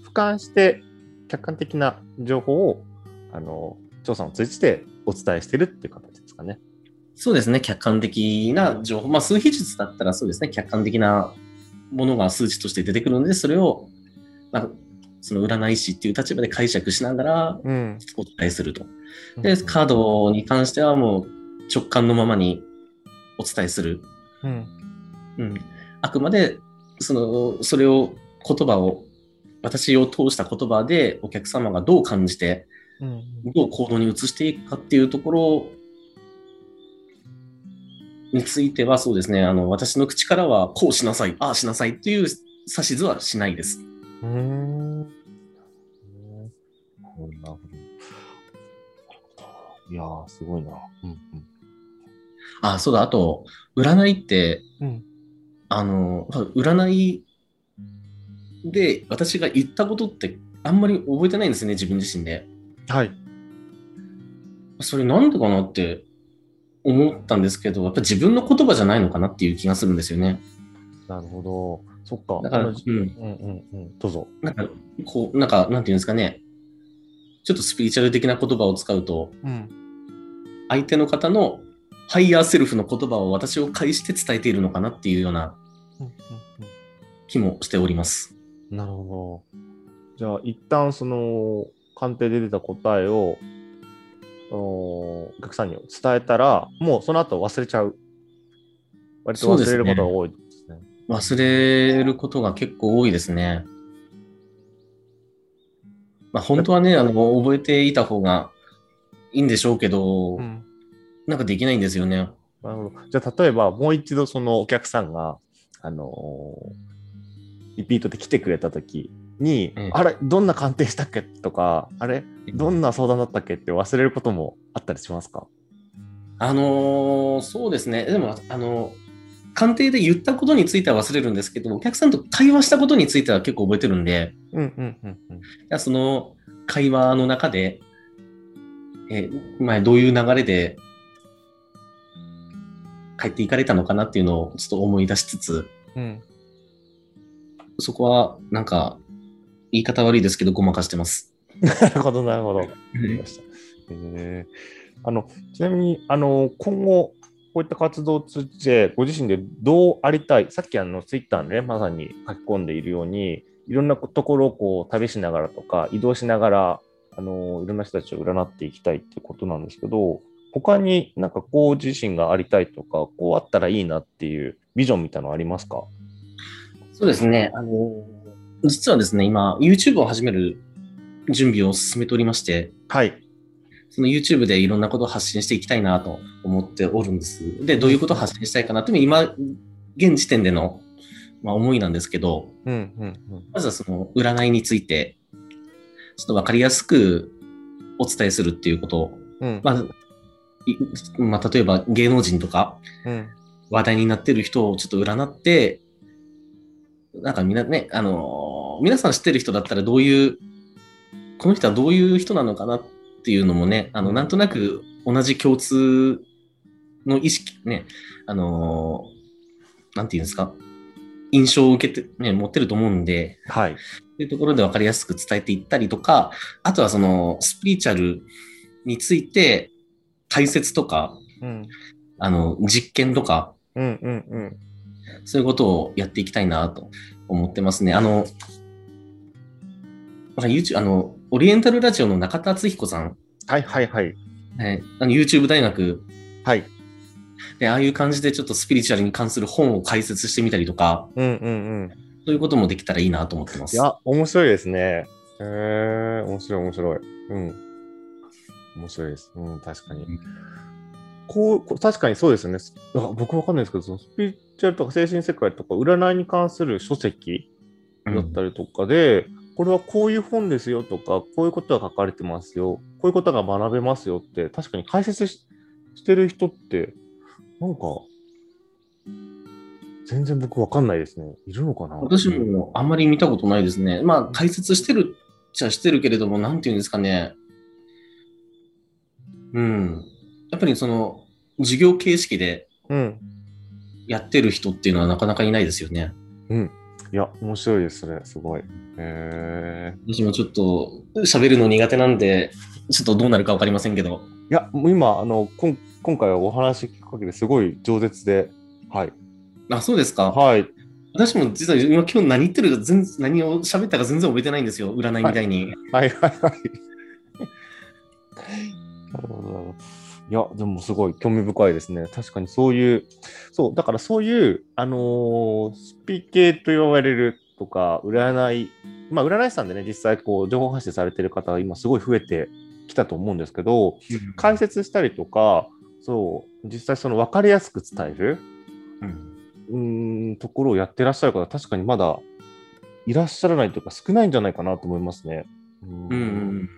S1: 俯瞰して客観的な情報を、あの、張さんを通じてお伝えしてるっていう形ですかね。
S2: そうですね、客観的な情報。まあ、数比術だったらそうですね、客観的なものが数値として出てくるので、それを、まあ、その占い師っていう立場で解釈しながら
S1: うん。
S2: お伝えすると。で、カードに関してはもう直感のままにお伝えする。
S1: うん。
S2: うん。あくまで、その、それを、言葉を、私を通した言葉でお客様がどう感じて、
S1: うん。
S2: どう行動に移していくかっていうところについては、そうですね、あの、私の口からは、こうしなさい、ああしなさいっていう指図はしないです。
S1: うーん。なるほど。いやー、すごいな。うん
S2: ああ、そうだ、あと、占いって、
S1: うん。うん。
S2: あの、占いで私が言ったことってあんまり覚えてないんですね、自分自身で。
S1: はい。
S2: それなんでかなって思ったんですけど、やっぱ自分の言葉じゃないのかなっていう気がするんですよね。
S1: なるほど。そっか。
S2: だから、うん。
S1: うんうんうん。どうぞ。
S2: なんか、こう、なんか、なんていうんですかね。ちょっとスピリチュアル的な言葉を使うと、
S1: うん。
S2: 相手の方のハイヤーセルフの言葉を私を介して伝えているのかなっていうような気もしております。
S1: うん、なるほど。じゃあ、一旦その、鑑定で出た答えを、おお客さんに伝えたら、もうその後忘れちゃう。割と忘れることが多い。
S2: 忘れることが結構多いですね。まあ、本当はね、あの、覚えていた方がいいんでしょうけど、
S1: うん
S2: なんかできないんですよね。
S1: なるほど。じゃあ、例えば、もう一度そのお客さんが、あのーリピートで来てくれたときに、
S2: ええ
S1: あれ、どんな鑑定したっけとか、あれ、どんな相談だったっけって忘れることもあったりしますか？
S2: あのーそうですね。でも、あの、鑑定で言ったことについては忘れるんですけど、お客さんと会話したことについては結構覚えてるんで、
S1: うんうんうんうん。
S2: その会話の中で、えーまあ、どういう流れで帰っていかれたのかなっていうのをちょっと思い出しつつ、
S1: うん、
S2: そこはなんか言い方悪いですけどごまかしてます。
S1: なるほど、なるほど。えーあのちなみにあの今後、こういった活動を通じて、ご自身でどうありたい、さっきあのツイッターでね、まさに書き込んでいるように、いろんなところをこう旅しながらとか、移動しながら、あのいろんな人たちを占っていきたいっていうことなんですけど、他になんかこう自身がありたいとか、こうあったらいいなっていうビジョンみたいなのありますか？
S2: そうですね。あの、実はですね、今、YouTube を始める準備を進めておりまして、
S1: はい。
S2: その YouTube でいろんなことを発信していきたいなと思っておるんです。で、どういうことを発信したいかなって今、現時点での、まあ、思いなんですけど、
S1: うんうん
S2: まずはその占いについて、ちょっとわかりやすくお伝えするっていうこと。を、
S1: うん。
S2: まあ、いまあ、例えば芸能人とか
S1: うん。
S2: 話題になってる人をちょっと占って、なんかみんなね、あのー皆さん知ってる人だったらどういう、この人はどういう人なのかなっていうのもね、あの、なんとなく同じ共通の意識、ね、あのーなんていうんですか、印象を受けて、ね、持ってると思うんで、
S1: はい。
S2: というところで分かりやすく伝えていったりとか、あとはそのスピリチュアルについて解説とか、
S1: うん
S2: あの、実験とか、
S1: うんうんうん。
S2: そういうことをやっていきたいなと思ってますね。あの、YouTube、あの、オリエンタルラジオの中田敦彦さん、
S1: はいはいはい。
S2: ね、あの YouTube 大学
S1: はい。
S2: で、ああいう感じでちょっとスピリチュアルに関する本を解説してみたりとか、
S1: うんうんうん。
S2: そういうこともできたらいいなと思ってます。
S1: いや、面白いですね。へえ面白い面白い。うん。面白いです。うん、確かに。
S2: うん
S1: こう、確かにそうですよね。あ僕わかんないですけど、そのスピリチュアルとか精神世界とか占いに関する書籍
S2: うん
S1: だったりとかで、これはこういう本ですよとか、こういうことが書かれてますよ、こういうことが学べますよって、確かに解説ししてる人って、なんか、全然僕わかんないですね。いるのかな？
S2: 私もあんまり見たことないですね。まあ、解説してるっちゃしてるけれども、なんていうんですかね。うん。やっぱりその、授業形式で
S1: うん。
S2: やってる人っていうのはなかなかいないですよね。
S1: うん。いや、面白いです、それ。すごい。へえ
S2: 私もちょっと喋るの苦手なんで、ちょっとどうなるかわかりませんけど。
S1: いや、もう今、あの、こん今回はお話聞く限りすごい饒舌で、はい。
S2: あ、そうですか。
S1: はい。
S2: 私も実は今今日何言ってるか全何を喋ったか全然覚えてないんですよ。占いみたいに。
S1: はいはいはい。なるほどなるほど。いや、でもすごい興味深いですね。確かにそういう、そう、だからそういう、あのースピ系と言われるとか、占い、まあ、占い師さんでね、実際こう、情報発信されてる方が今すごい増えてきたと思うんですけど、解説したりとか、そう、実際その分かりやすく伝える、
S2: うん
S1: うーん、ところをやってらっしゃる方、確かにまだいらっしゃらないというか、少ないんじゃないかなと思いますね。うん
S2: うん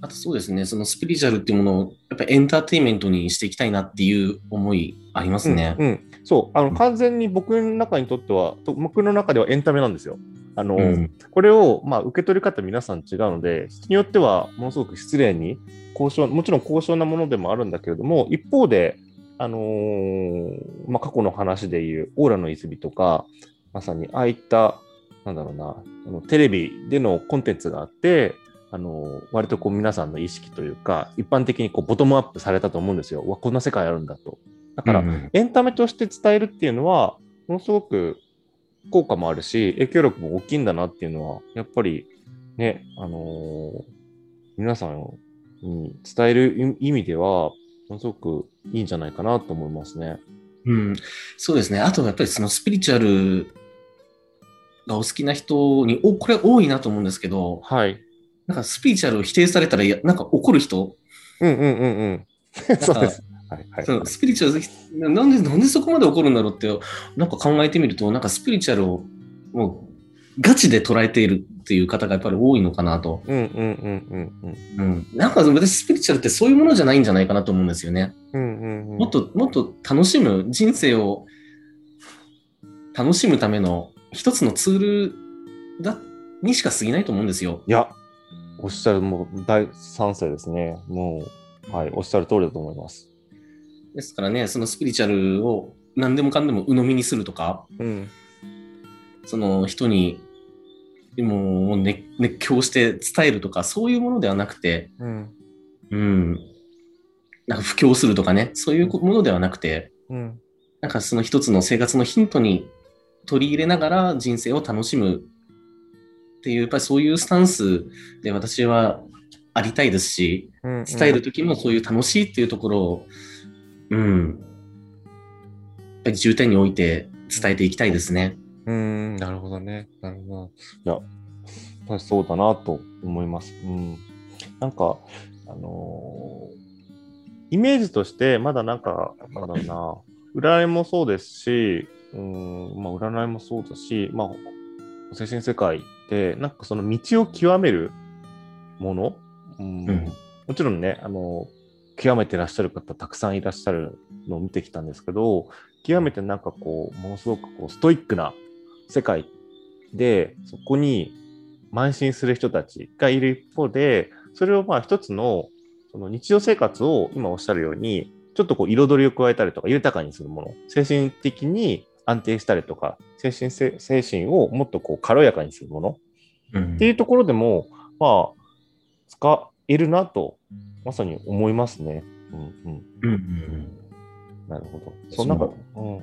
S2: あとそうですね、そのスピリチュアルっていうものをやっぱりエンターテインメントにしていきたいなっていう思いありますね。
S1: うんうんそうあの完全に僕の中にとっては、と僕の中ではエンタメなんですよ。あの
S2: うん
S1: これを、まあ、受け取り方皆さん違うので、人によってはものすごく失礼に高尚、もちろん高尚なものでもあるんだけれども、一方で、あのーまあ、過去の話でいうオーラの泉とか、まさにああいった、なんだろうな、あのテレビでのコンテンツがあって、あの割とこう皆さんの意識というか、一般的にこうボトムアップされたと思うんですよ。うわ、こんな世界あるんだと。だから、
S2: うんうん
S1: エンタメとして伝えるっていうのは、ものすごく効果もあるし、影響力も大きいんだなっていうのは、やっぱりね、あのー皆さんに伝える意味では、ものすごくいいんじゃないかなと思いますね。
S2: うん、そうですね。あとはやっぱりそのスピリチュアルがお好きな人に、おこれ多いなと思うんですけど、
S1: はい。
S2: なんかスピリチュアルを否定されたらいや、なんか怒る人、
S1: うんうんうんうん。そうです。はいはい。
S2: スピリチュアル、なんで、なんでそこまで怒るんだろうって、なんか考えてみると、なんかスピリチュアルをもうガチで捉えているっていう方がやっぱり多いのかなと。
S1: うんうんうんうんうん。
S2: うん。なんか私スピリチュアルってそういうものじゃないんじゃないかなと思うんですよね。
S1: うんうんうん。
S2: もっともっと楽しむ、人生を楽しむための一つのツールだにしか過ぎないと思うんですよ。
S1: いや、おっしゃる、もう大賛成ですね。もう、はい、おっしゃる通りだと思います。
S2: ですからね、そのスピリチュアルを何でもかんでも鵜呑みにするとか、
S1: うん。
S2: その人にもう熱熱狂して伝えるとか、そういうものではなくて、
S1: うん。
S2: うん、なんか布教するとかね、そういうものではなくて、
S1: うん。
S2: なんかその一つの生活のヒントに取り入れながら人生を楽しむっていう、やっぱりそういうスタンスで私はありたいですし、
S1: うん。
S2: 伝える時もそういう楽しいっていうところを、うん、やっぱり重点に置いて伝えていきたいですね。
S1: うーん、なるほどね。なるほど。いや、そうだなと思います。うん。なんか、あのーイメージとして、まだなんか、なんだろうな、占いもそうですし、うん、まあ、占いもそうだし、まあ、精神世界で、なんかその道を極めるもの、うん。
S2: うん。
S1: もちろんね、あの、極めてらっしゃる方たくさんいらっしゃるのを見てきたんですけど、極めてなんかこう、ものすごくこうストイックな世界で、そこに慢心する人たちがいる一方で、それをまあ一つのその日常生活を今おっしゃるように、ちょっとこう彩りを加えたりとか豊かにするもの、精神的に安定したりとか、精神せ精神をもっとこう軽やかにするもの
S2: うん
S1: っていうところでも、まあ、使えるなと、まさに思いますね。うんうん。
S2: うんうん
S1: なるほど。
S2: そ
S1: んか、うん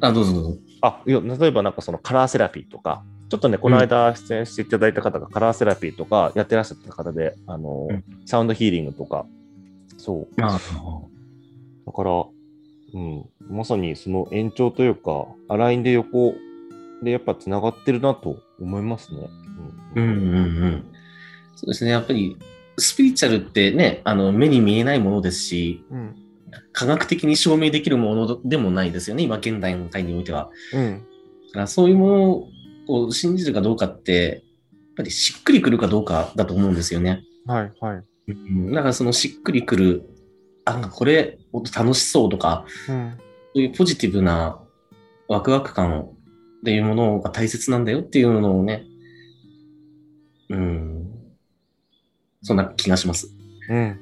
S2: あ、どうぞどうぞ。
S1: あ、いや、例えばなんかそのカラーセラピーとか、ちょっとね、この間出演していただいた方がカラーセラピーとかやってらっしゃった方で、あの、
S2: うん
S1: サウンドヒーリングとか、そう。
S2: あ
S1: だから、うん、まさにその延長というか、アラインで横でやっぱ繋がってるなと思いますね。
S2: うんうんうん。そうですね。やっぱり、スピリチュアルってね、あの、目に見えないものですし、
S1: うん。
S2: 科学的に証明できるものでもないですよね。今現代の回においては。
S1: うん。
S2: だからそういうものを信じるかどうかって、やっぱりしっくりくるかどうかだと思うんですよね。
S1: はい、はい。
S2: うん、だからそのしっくりくる、あ、これ楽しそうとか、
S1: うん。
S2: そういうポジティブなワクワク感っていうものが大切なんだよっていうのをね、うん、そんな気がします。
S1: うん。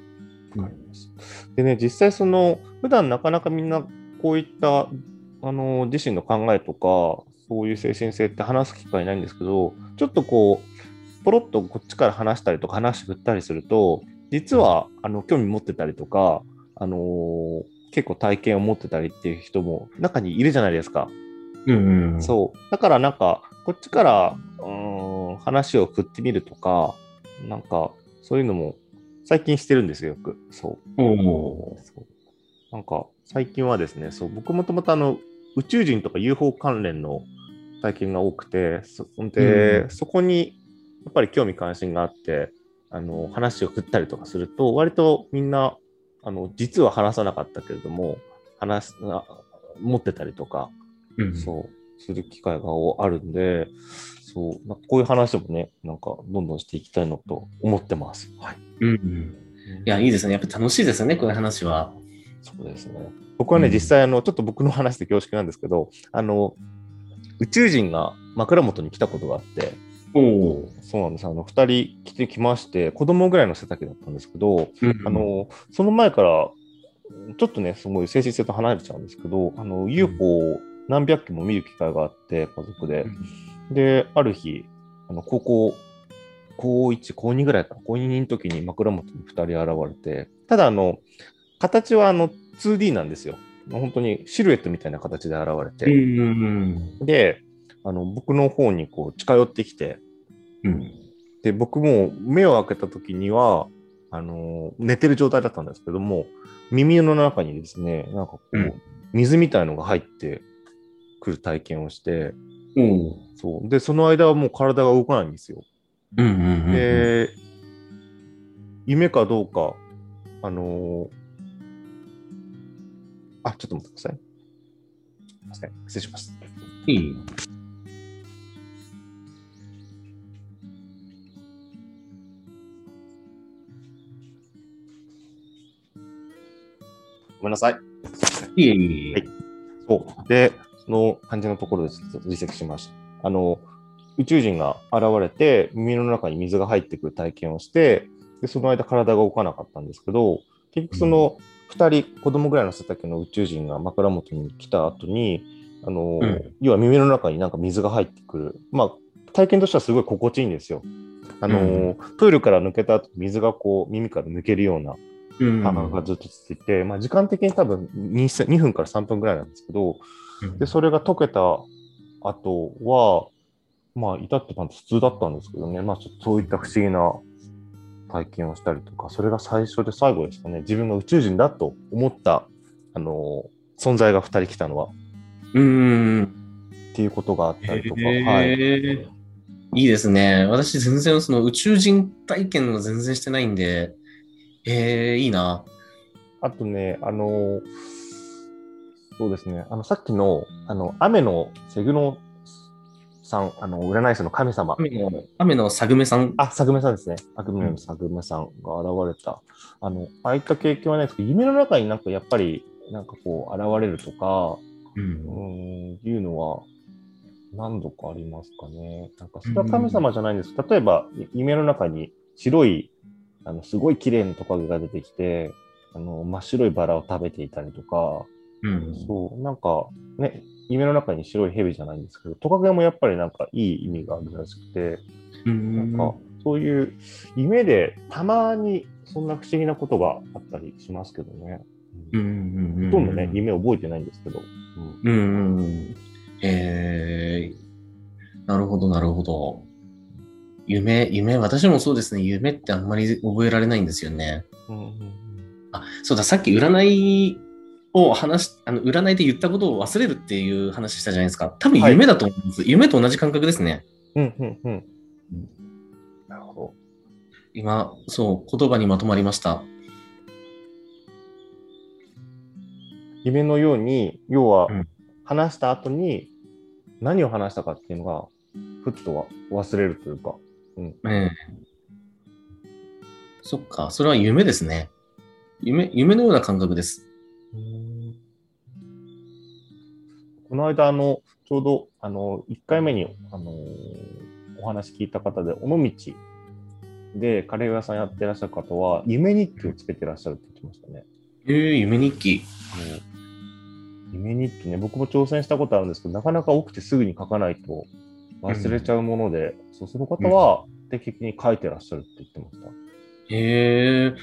S1: わかります。でね、実際その、普段なかなかみんなこういった、あの、自身の考えとか、そういう精神性って話す機会ないんですけど、ちょっとこう、ポロッとこっちから話したりとか話振ったりすると、実は、あの、興味持ってたりとか、あのー結構体験を持ってたりっていう人も中にいるじゃないですか。
S2: うん、うん。
S1: そう。だからなんか、こっちから、うーん、話を振ってみるとか、なんか、そういうのも最近してるんですよ、よく。そう。
S2: おー
S1: そうなんか、最近はですね、そう、僕もともとあの、宇宙人とか UFO 関連の体験が多くて、そで、
S2: うん
S1: そこにやっぱり興味関心があって、あの、話を振ったりとかすると、割とみんな、あの、実は話さなかったけれども、話持ってたりとか、
S2: うん
S1: そう、する機会があるんで、そう、なこういう話もね、なんかどんどんしていきたいなと思ってます。はい。
S2: うんうん。いや、いいですね。やっぱ楽しいですよね、こういう話は。
S1: そうですね。僕はね、
S2: うん
S1: 実際あの、ちょっと僕の話で恐縮なんですけど、あの、宇宙人が枕元に来たことがあって、
S2: おお。
S1: そうなんです。あの、二人来てきまして、子供ぐらいの背丈だったんですけど、
S2: うん
S1: あ、の、その前から、ちょっとね、すごい精神性と離れちゃうんですけど、あの、UFO を何百機も見る機会があって、家族で。で、ある日、あの、高校、高1、高2ぐらいかな、高2の時に枕元に2人現れて、ただ、あの、形はあの 2D なんですよ。本当にシルエットみたいな形で現れ
S2: うん
S1: て。
S2: うん
S1: で、あの、僕の方にこう近寄ってきて、
S2: うん。
S1: で、僕も目を開けた時には、あの、寝てる状態だったんですけども、耳の中にですね、なんかこう、
S2: うん
S1: 水みたいのが入ってくる体験をして、
S2: おお。
S1: そう。で、その間はもう体が動かないんですよ。
S2: うんうんうんうん。
S1: で、夢かどうか、あのーあ、ちょっと待ってください。すいません。失礼します。
S2: いい。
S1: ごめんなさい。
S2: いえいえ。
S1: はいそう。で、その感じのところでちょっと実績しました。あの、宇宙人が現れて、耳の中に水が入ってくる体験をして、で、その間体が動かなかったんですけど、結局その2人、子供ぐらいの背丈の宇宙人が枕元に来た後に、あの、
S2: うん
S1: 要は耳の中になんか水が入ってくる。まあ、体験としてはすごい心地いいんですよ。あの、
S2: うん
S1: プールから抜けた後、水がこう耳から抜けるような
S2: うん。
S1: 感覚がずっと続いて、まあ、時間的に多分 2, 2分から3分ぐらいなんですけど、で、それが解けた後は、まあ、至ってまあ普通だったんですけどね、まあ、そういった不思議な体験をしたりとか、それが最初で最後ですかね、自分が宇宙人だと思った、あの存在が2人来たのは、
S2: うん。
S1: っていうことがあったりとか、はい。
S2: いいですね。私全然その宇宙人体験は全然してないんで、えー、いいな。
S1: あとね、あの、そうですね、あの、さっきの、あの、雨のセグノさん、あの、占い師の神様。
S2: 雨の、雨のサグメさん。
S1: あ、サグメさんですね。雨のサグメさんが現れた。あの、ああいった経験はないですけど、夢の中になんかやっぱり、なんかこう、現れるとか、
S2: う。
S1: うんん、いうのは、何度かありますかね。なんか、それは神様じゃないんです。例えば、い夢の中に白い、あの、すごい綺麗なトカゲが出てきて、あの、真っ白いバラを食べていたりとか、
S2: うん。
S1: そう、なんか、ね、夢の中に白い蛇じゃないんですけど、トカゲもやっぱりなんかいい意味があるらしくて、
S2: うん
S1: なんか、そういう夢でたまにそんな不思議なことがあったりしますけどね。
S2: うん。
S1: ほとんどね、夢覚えてないんですけど。うん
S2: うんうんうん。えー、なるほど、なるほど。夢、夢、私もそうですね。夢ってあんまり覚えられないんですよね。
S1: うんうん
S2: あ、そうだ、さっき占いを話し、あの、占いで言ったことを忘れるっていう話したじゃないですか。多分夢だと思います。夢と同じ感覚ですね。
S1: うんうんうんなるほど。
S2: 今、そう、言葉にまとまりました。
S1: 夢のように、要は
S2: うん
S1: 話した後に何を話したかっていうのが、ふっとは忘れるというか。
S2: ええそっか、それは夢ですね。夢、夢のような感覚です。
S1: この間、あの、ちょうど、あの、1回目に、あのお話聞いた方で、尾道でカレー屋さんやってらっしゃる方は、夢日記をつけてらっしゃるって言ってましたね。
S2: ええ夢日記。
S1: 夢日記ね、僕も挑戦したことあるんですけど、なかなか起きてすぐに書かないと忘れちゃうもので、そうその方は定期的に書いてらっしゃるって言ってました。
S2: へえ。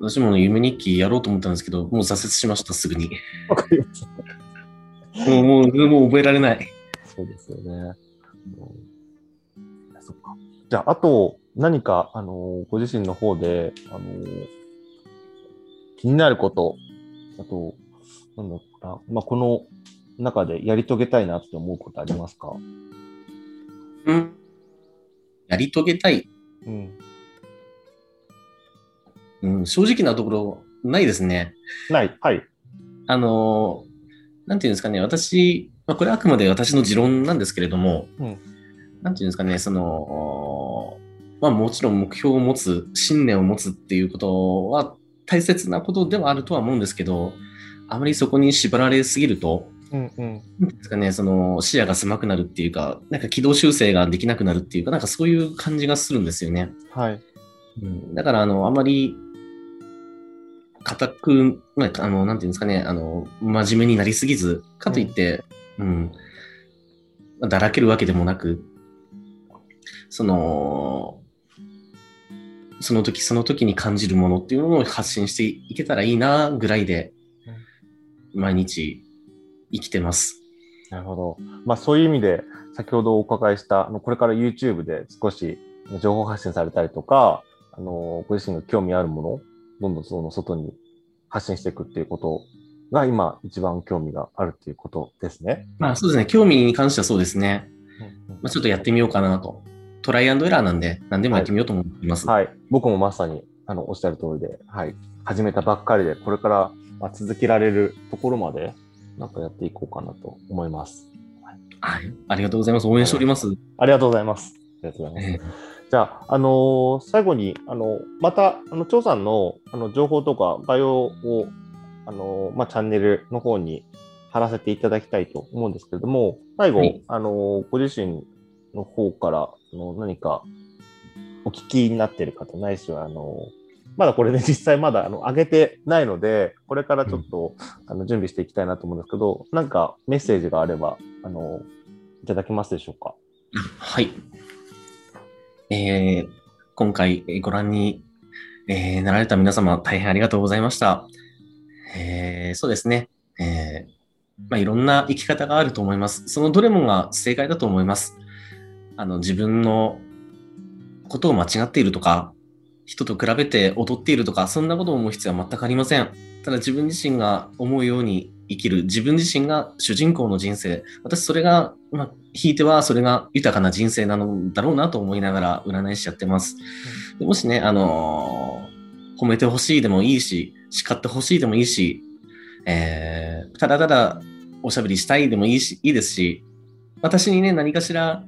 S2: 私もね夢日記やろうと思ったんですけど、もう挫折しました、すぐに。
S1: わかりました。
S2: もう、もう、もう覚えられない。
S1: そうですよね。うんそっか。じゃあ、あと、何か、あのご自身の方で、あの気になること、あと、なんだろうな、まあ、この中でやり遂げたいなって思うことありますか？
S2: うん。やり遂げたい。
S1: うん。
S2: うん、正直なところ、ないですね。
S1: ない。はい。
S2: あのーなんていうんですかね、私、まあ、これはあくまで私の持論なんですけれども、
S1: うん
S2: なんていうんですかね、その、まあもちろん目標を持つ、信念を持つっていうことは大切なことではあるとは思うんですけど、あまりそこに縛られすぎると、
S1: うん
S2: うん。ですかね、その視野が狭くなるっていうか、なんか軌道修正ができなくなるっていうか、なんかそういう感じがするんですよね。
S1: はい。
S2: うん、だから、あの、あまり、固く、まあ、あの、なんていうんですかね、あの、真面目になりすぎず、かといって、うん、まあだらけるわけでもなく、その、その時その時に感じるものっていうのを発信していけたらいいな、ぐらいで、毎日生きてます。
S1: なるほど。まあ、そういう意味で、先ほどお伺いした、あのこれから YouTube で少し情報発信されたりとか、あのご自身が興味あるもの、どんどんその外に発信していくっていうことが今一番興味があるっていうことですね。
S2: まあそうですね、興味に関してはそうですね。まあ、ちょっとやってみようかなと。トライアンドエラーなんで、何でもやってみようと思います。
S1: はい。僕もまさに、あの、おっしゃる通りで、はい。始めたばっかりで、これから、まあ、続けられるところまで、なんかやっていこうかなと思います。
S2: はい。ありがとうございます。応援しております。
S1: ありがとうございます。ありがとうございます。
S2: え
S1: じゃあ、あのー最後に、あの、また、あの、張さんの、あの、情報とか、概要を、あのーまあ、チャンネルの方に貼らせていただきたいと思うんですけれども、最後、
S2: はい
S1: あのーご自身の方から、あの、何か、お聞きになっている方、ないしは、あのーまだこれね、実際まだ、あの、上げてないので、これからちょっと、あの、準備していきたいなと思うんですけど、なんか、メッセージがあれば、あのーいただけますでしょうか？
S2: はい。えー今回えーご覧に、えーなられた皆様、大変ありがとうございました。えーそうですね。えーまあ、いろんな生き方があると思います。そのどれもが正解だと思います。あの、自分のことを間違っているとか、人と比べて劣っているとか、そんなことを思う必要は全くありません。ただ自分自身が思うように生生きる自分自身が主人公の人生。私、それが、まあ、ひいてはそれが豊かな人生なのだろうなと思いながら占い師やってます。でもしね、あのー褒めてほしいでもいいし、叱ってほしいでもいいし、えーただただおしゃべりしたいでもいいし、いいですし、私にね、何かしら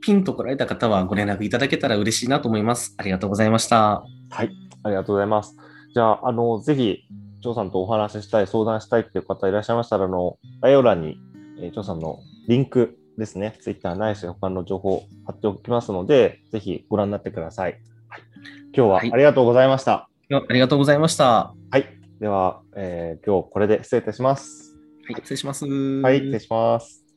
S2: ピンと来られた方はご連絡いただけたら嬉しいなと思います。ありがとうございました。
S1: はい、ありがとうございます。じゃあ、あの、ぜひ、張さんとお話ししたい、相談したいっていう方いらっしゃいましたら、あの、概要欄に、えー、張さんのリンクですね、Twitter ないし他の情報貼っておきますので、ぜひご覧になってください。はい、今日は
S2: はい
S1: ありがとうございました。
S2: ありがとうございました。
S1: はい、では、えー今日これで失礼いたします。
S2: はい、失礼します。
S1: はい、失礼します。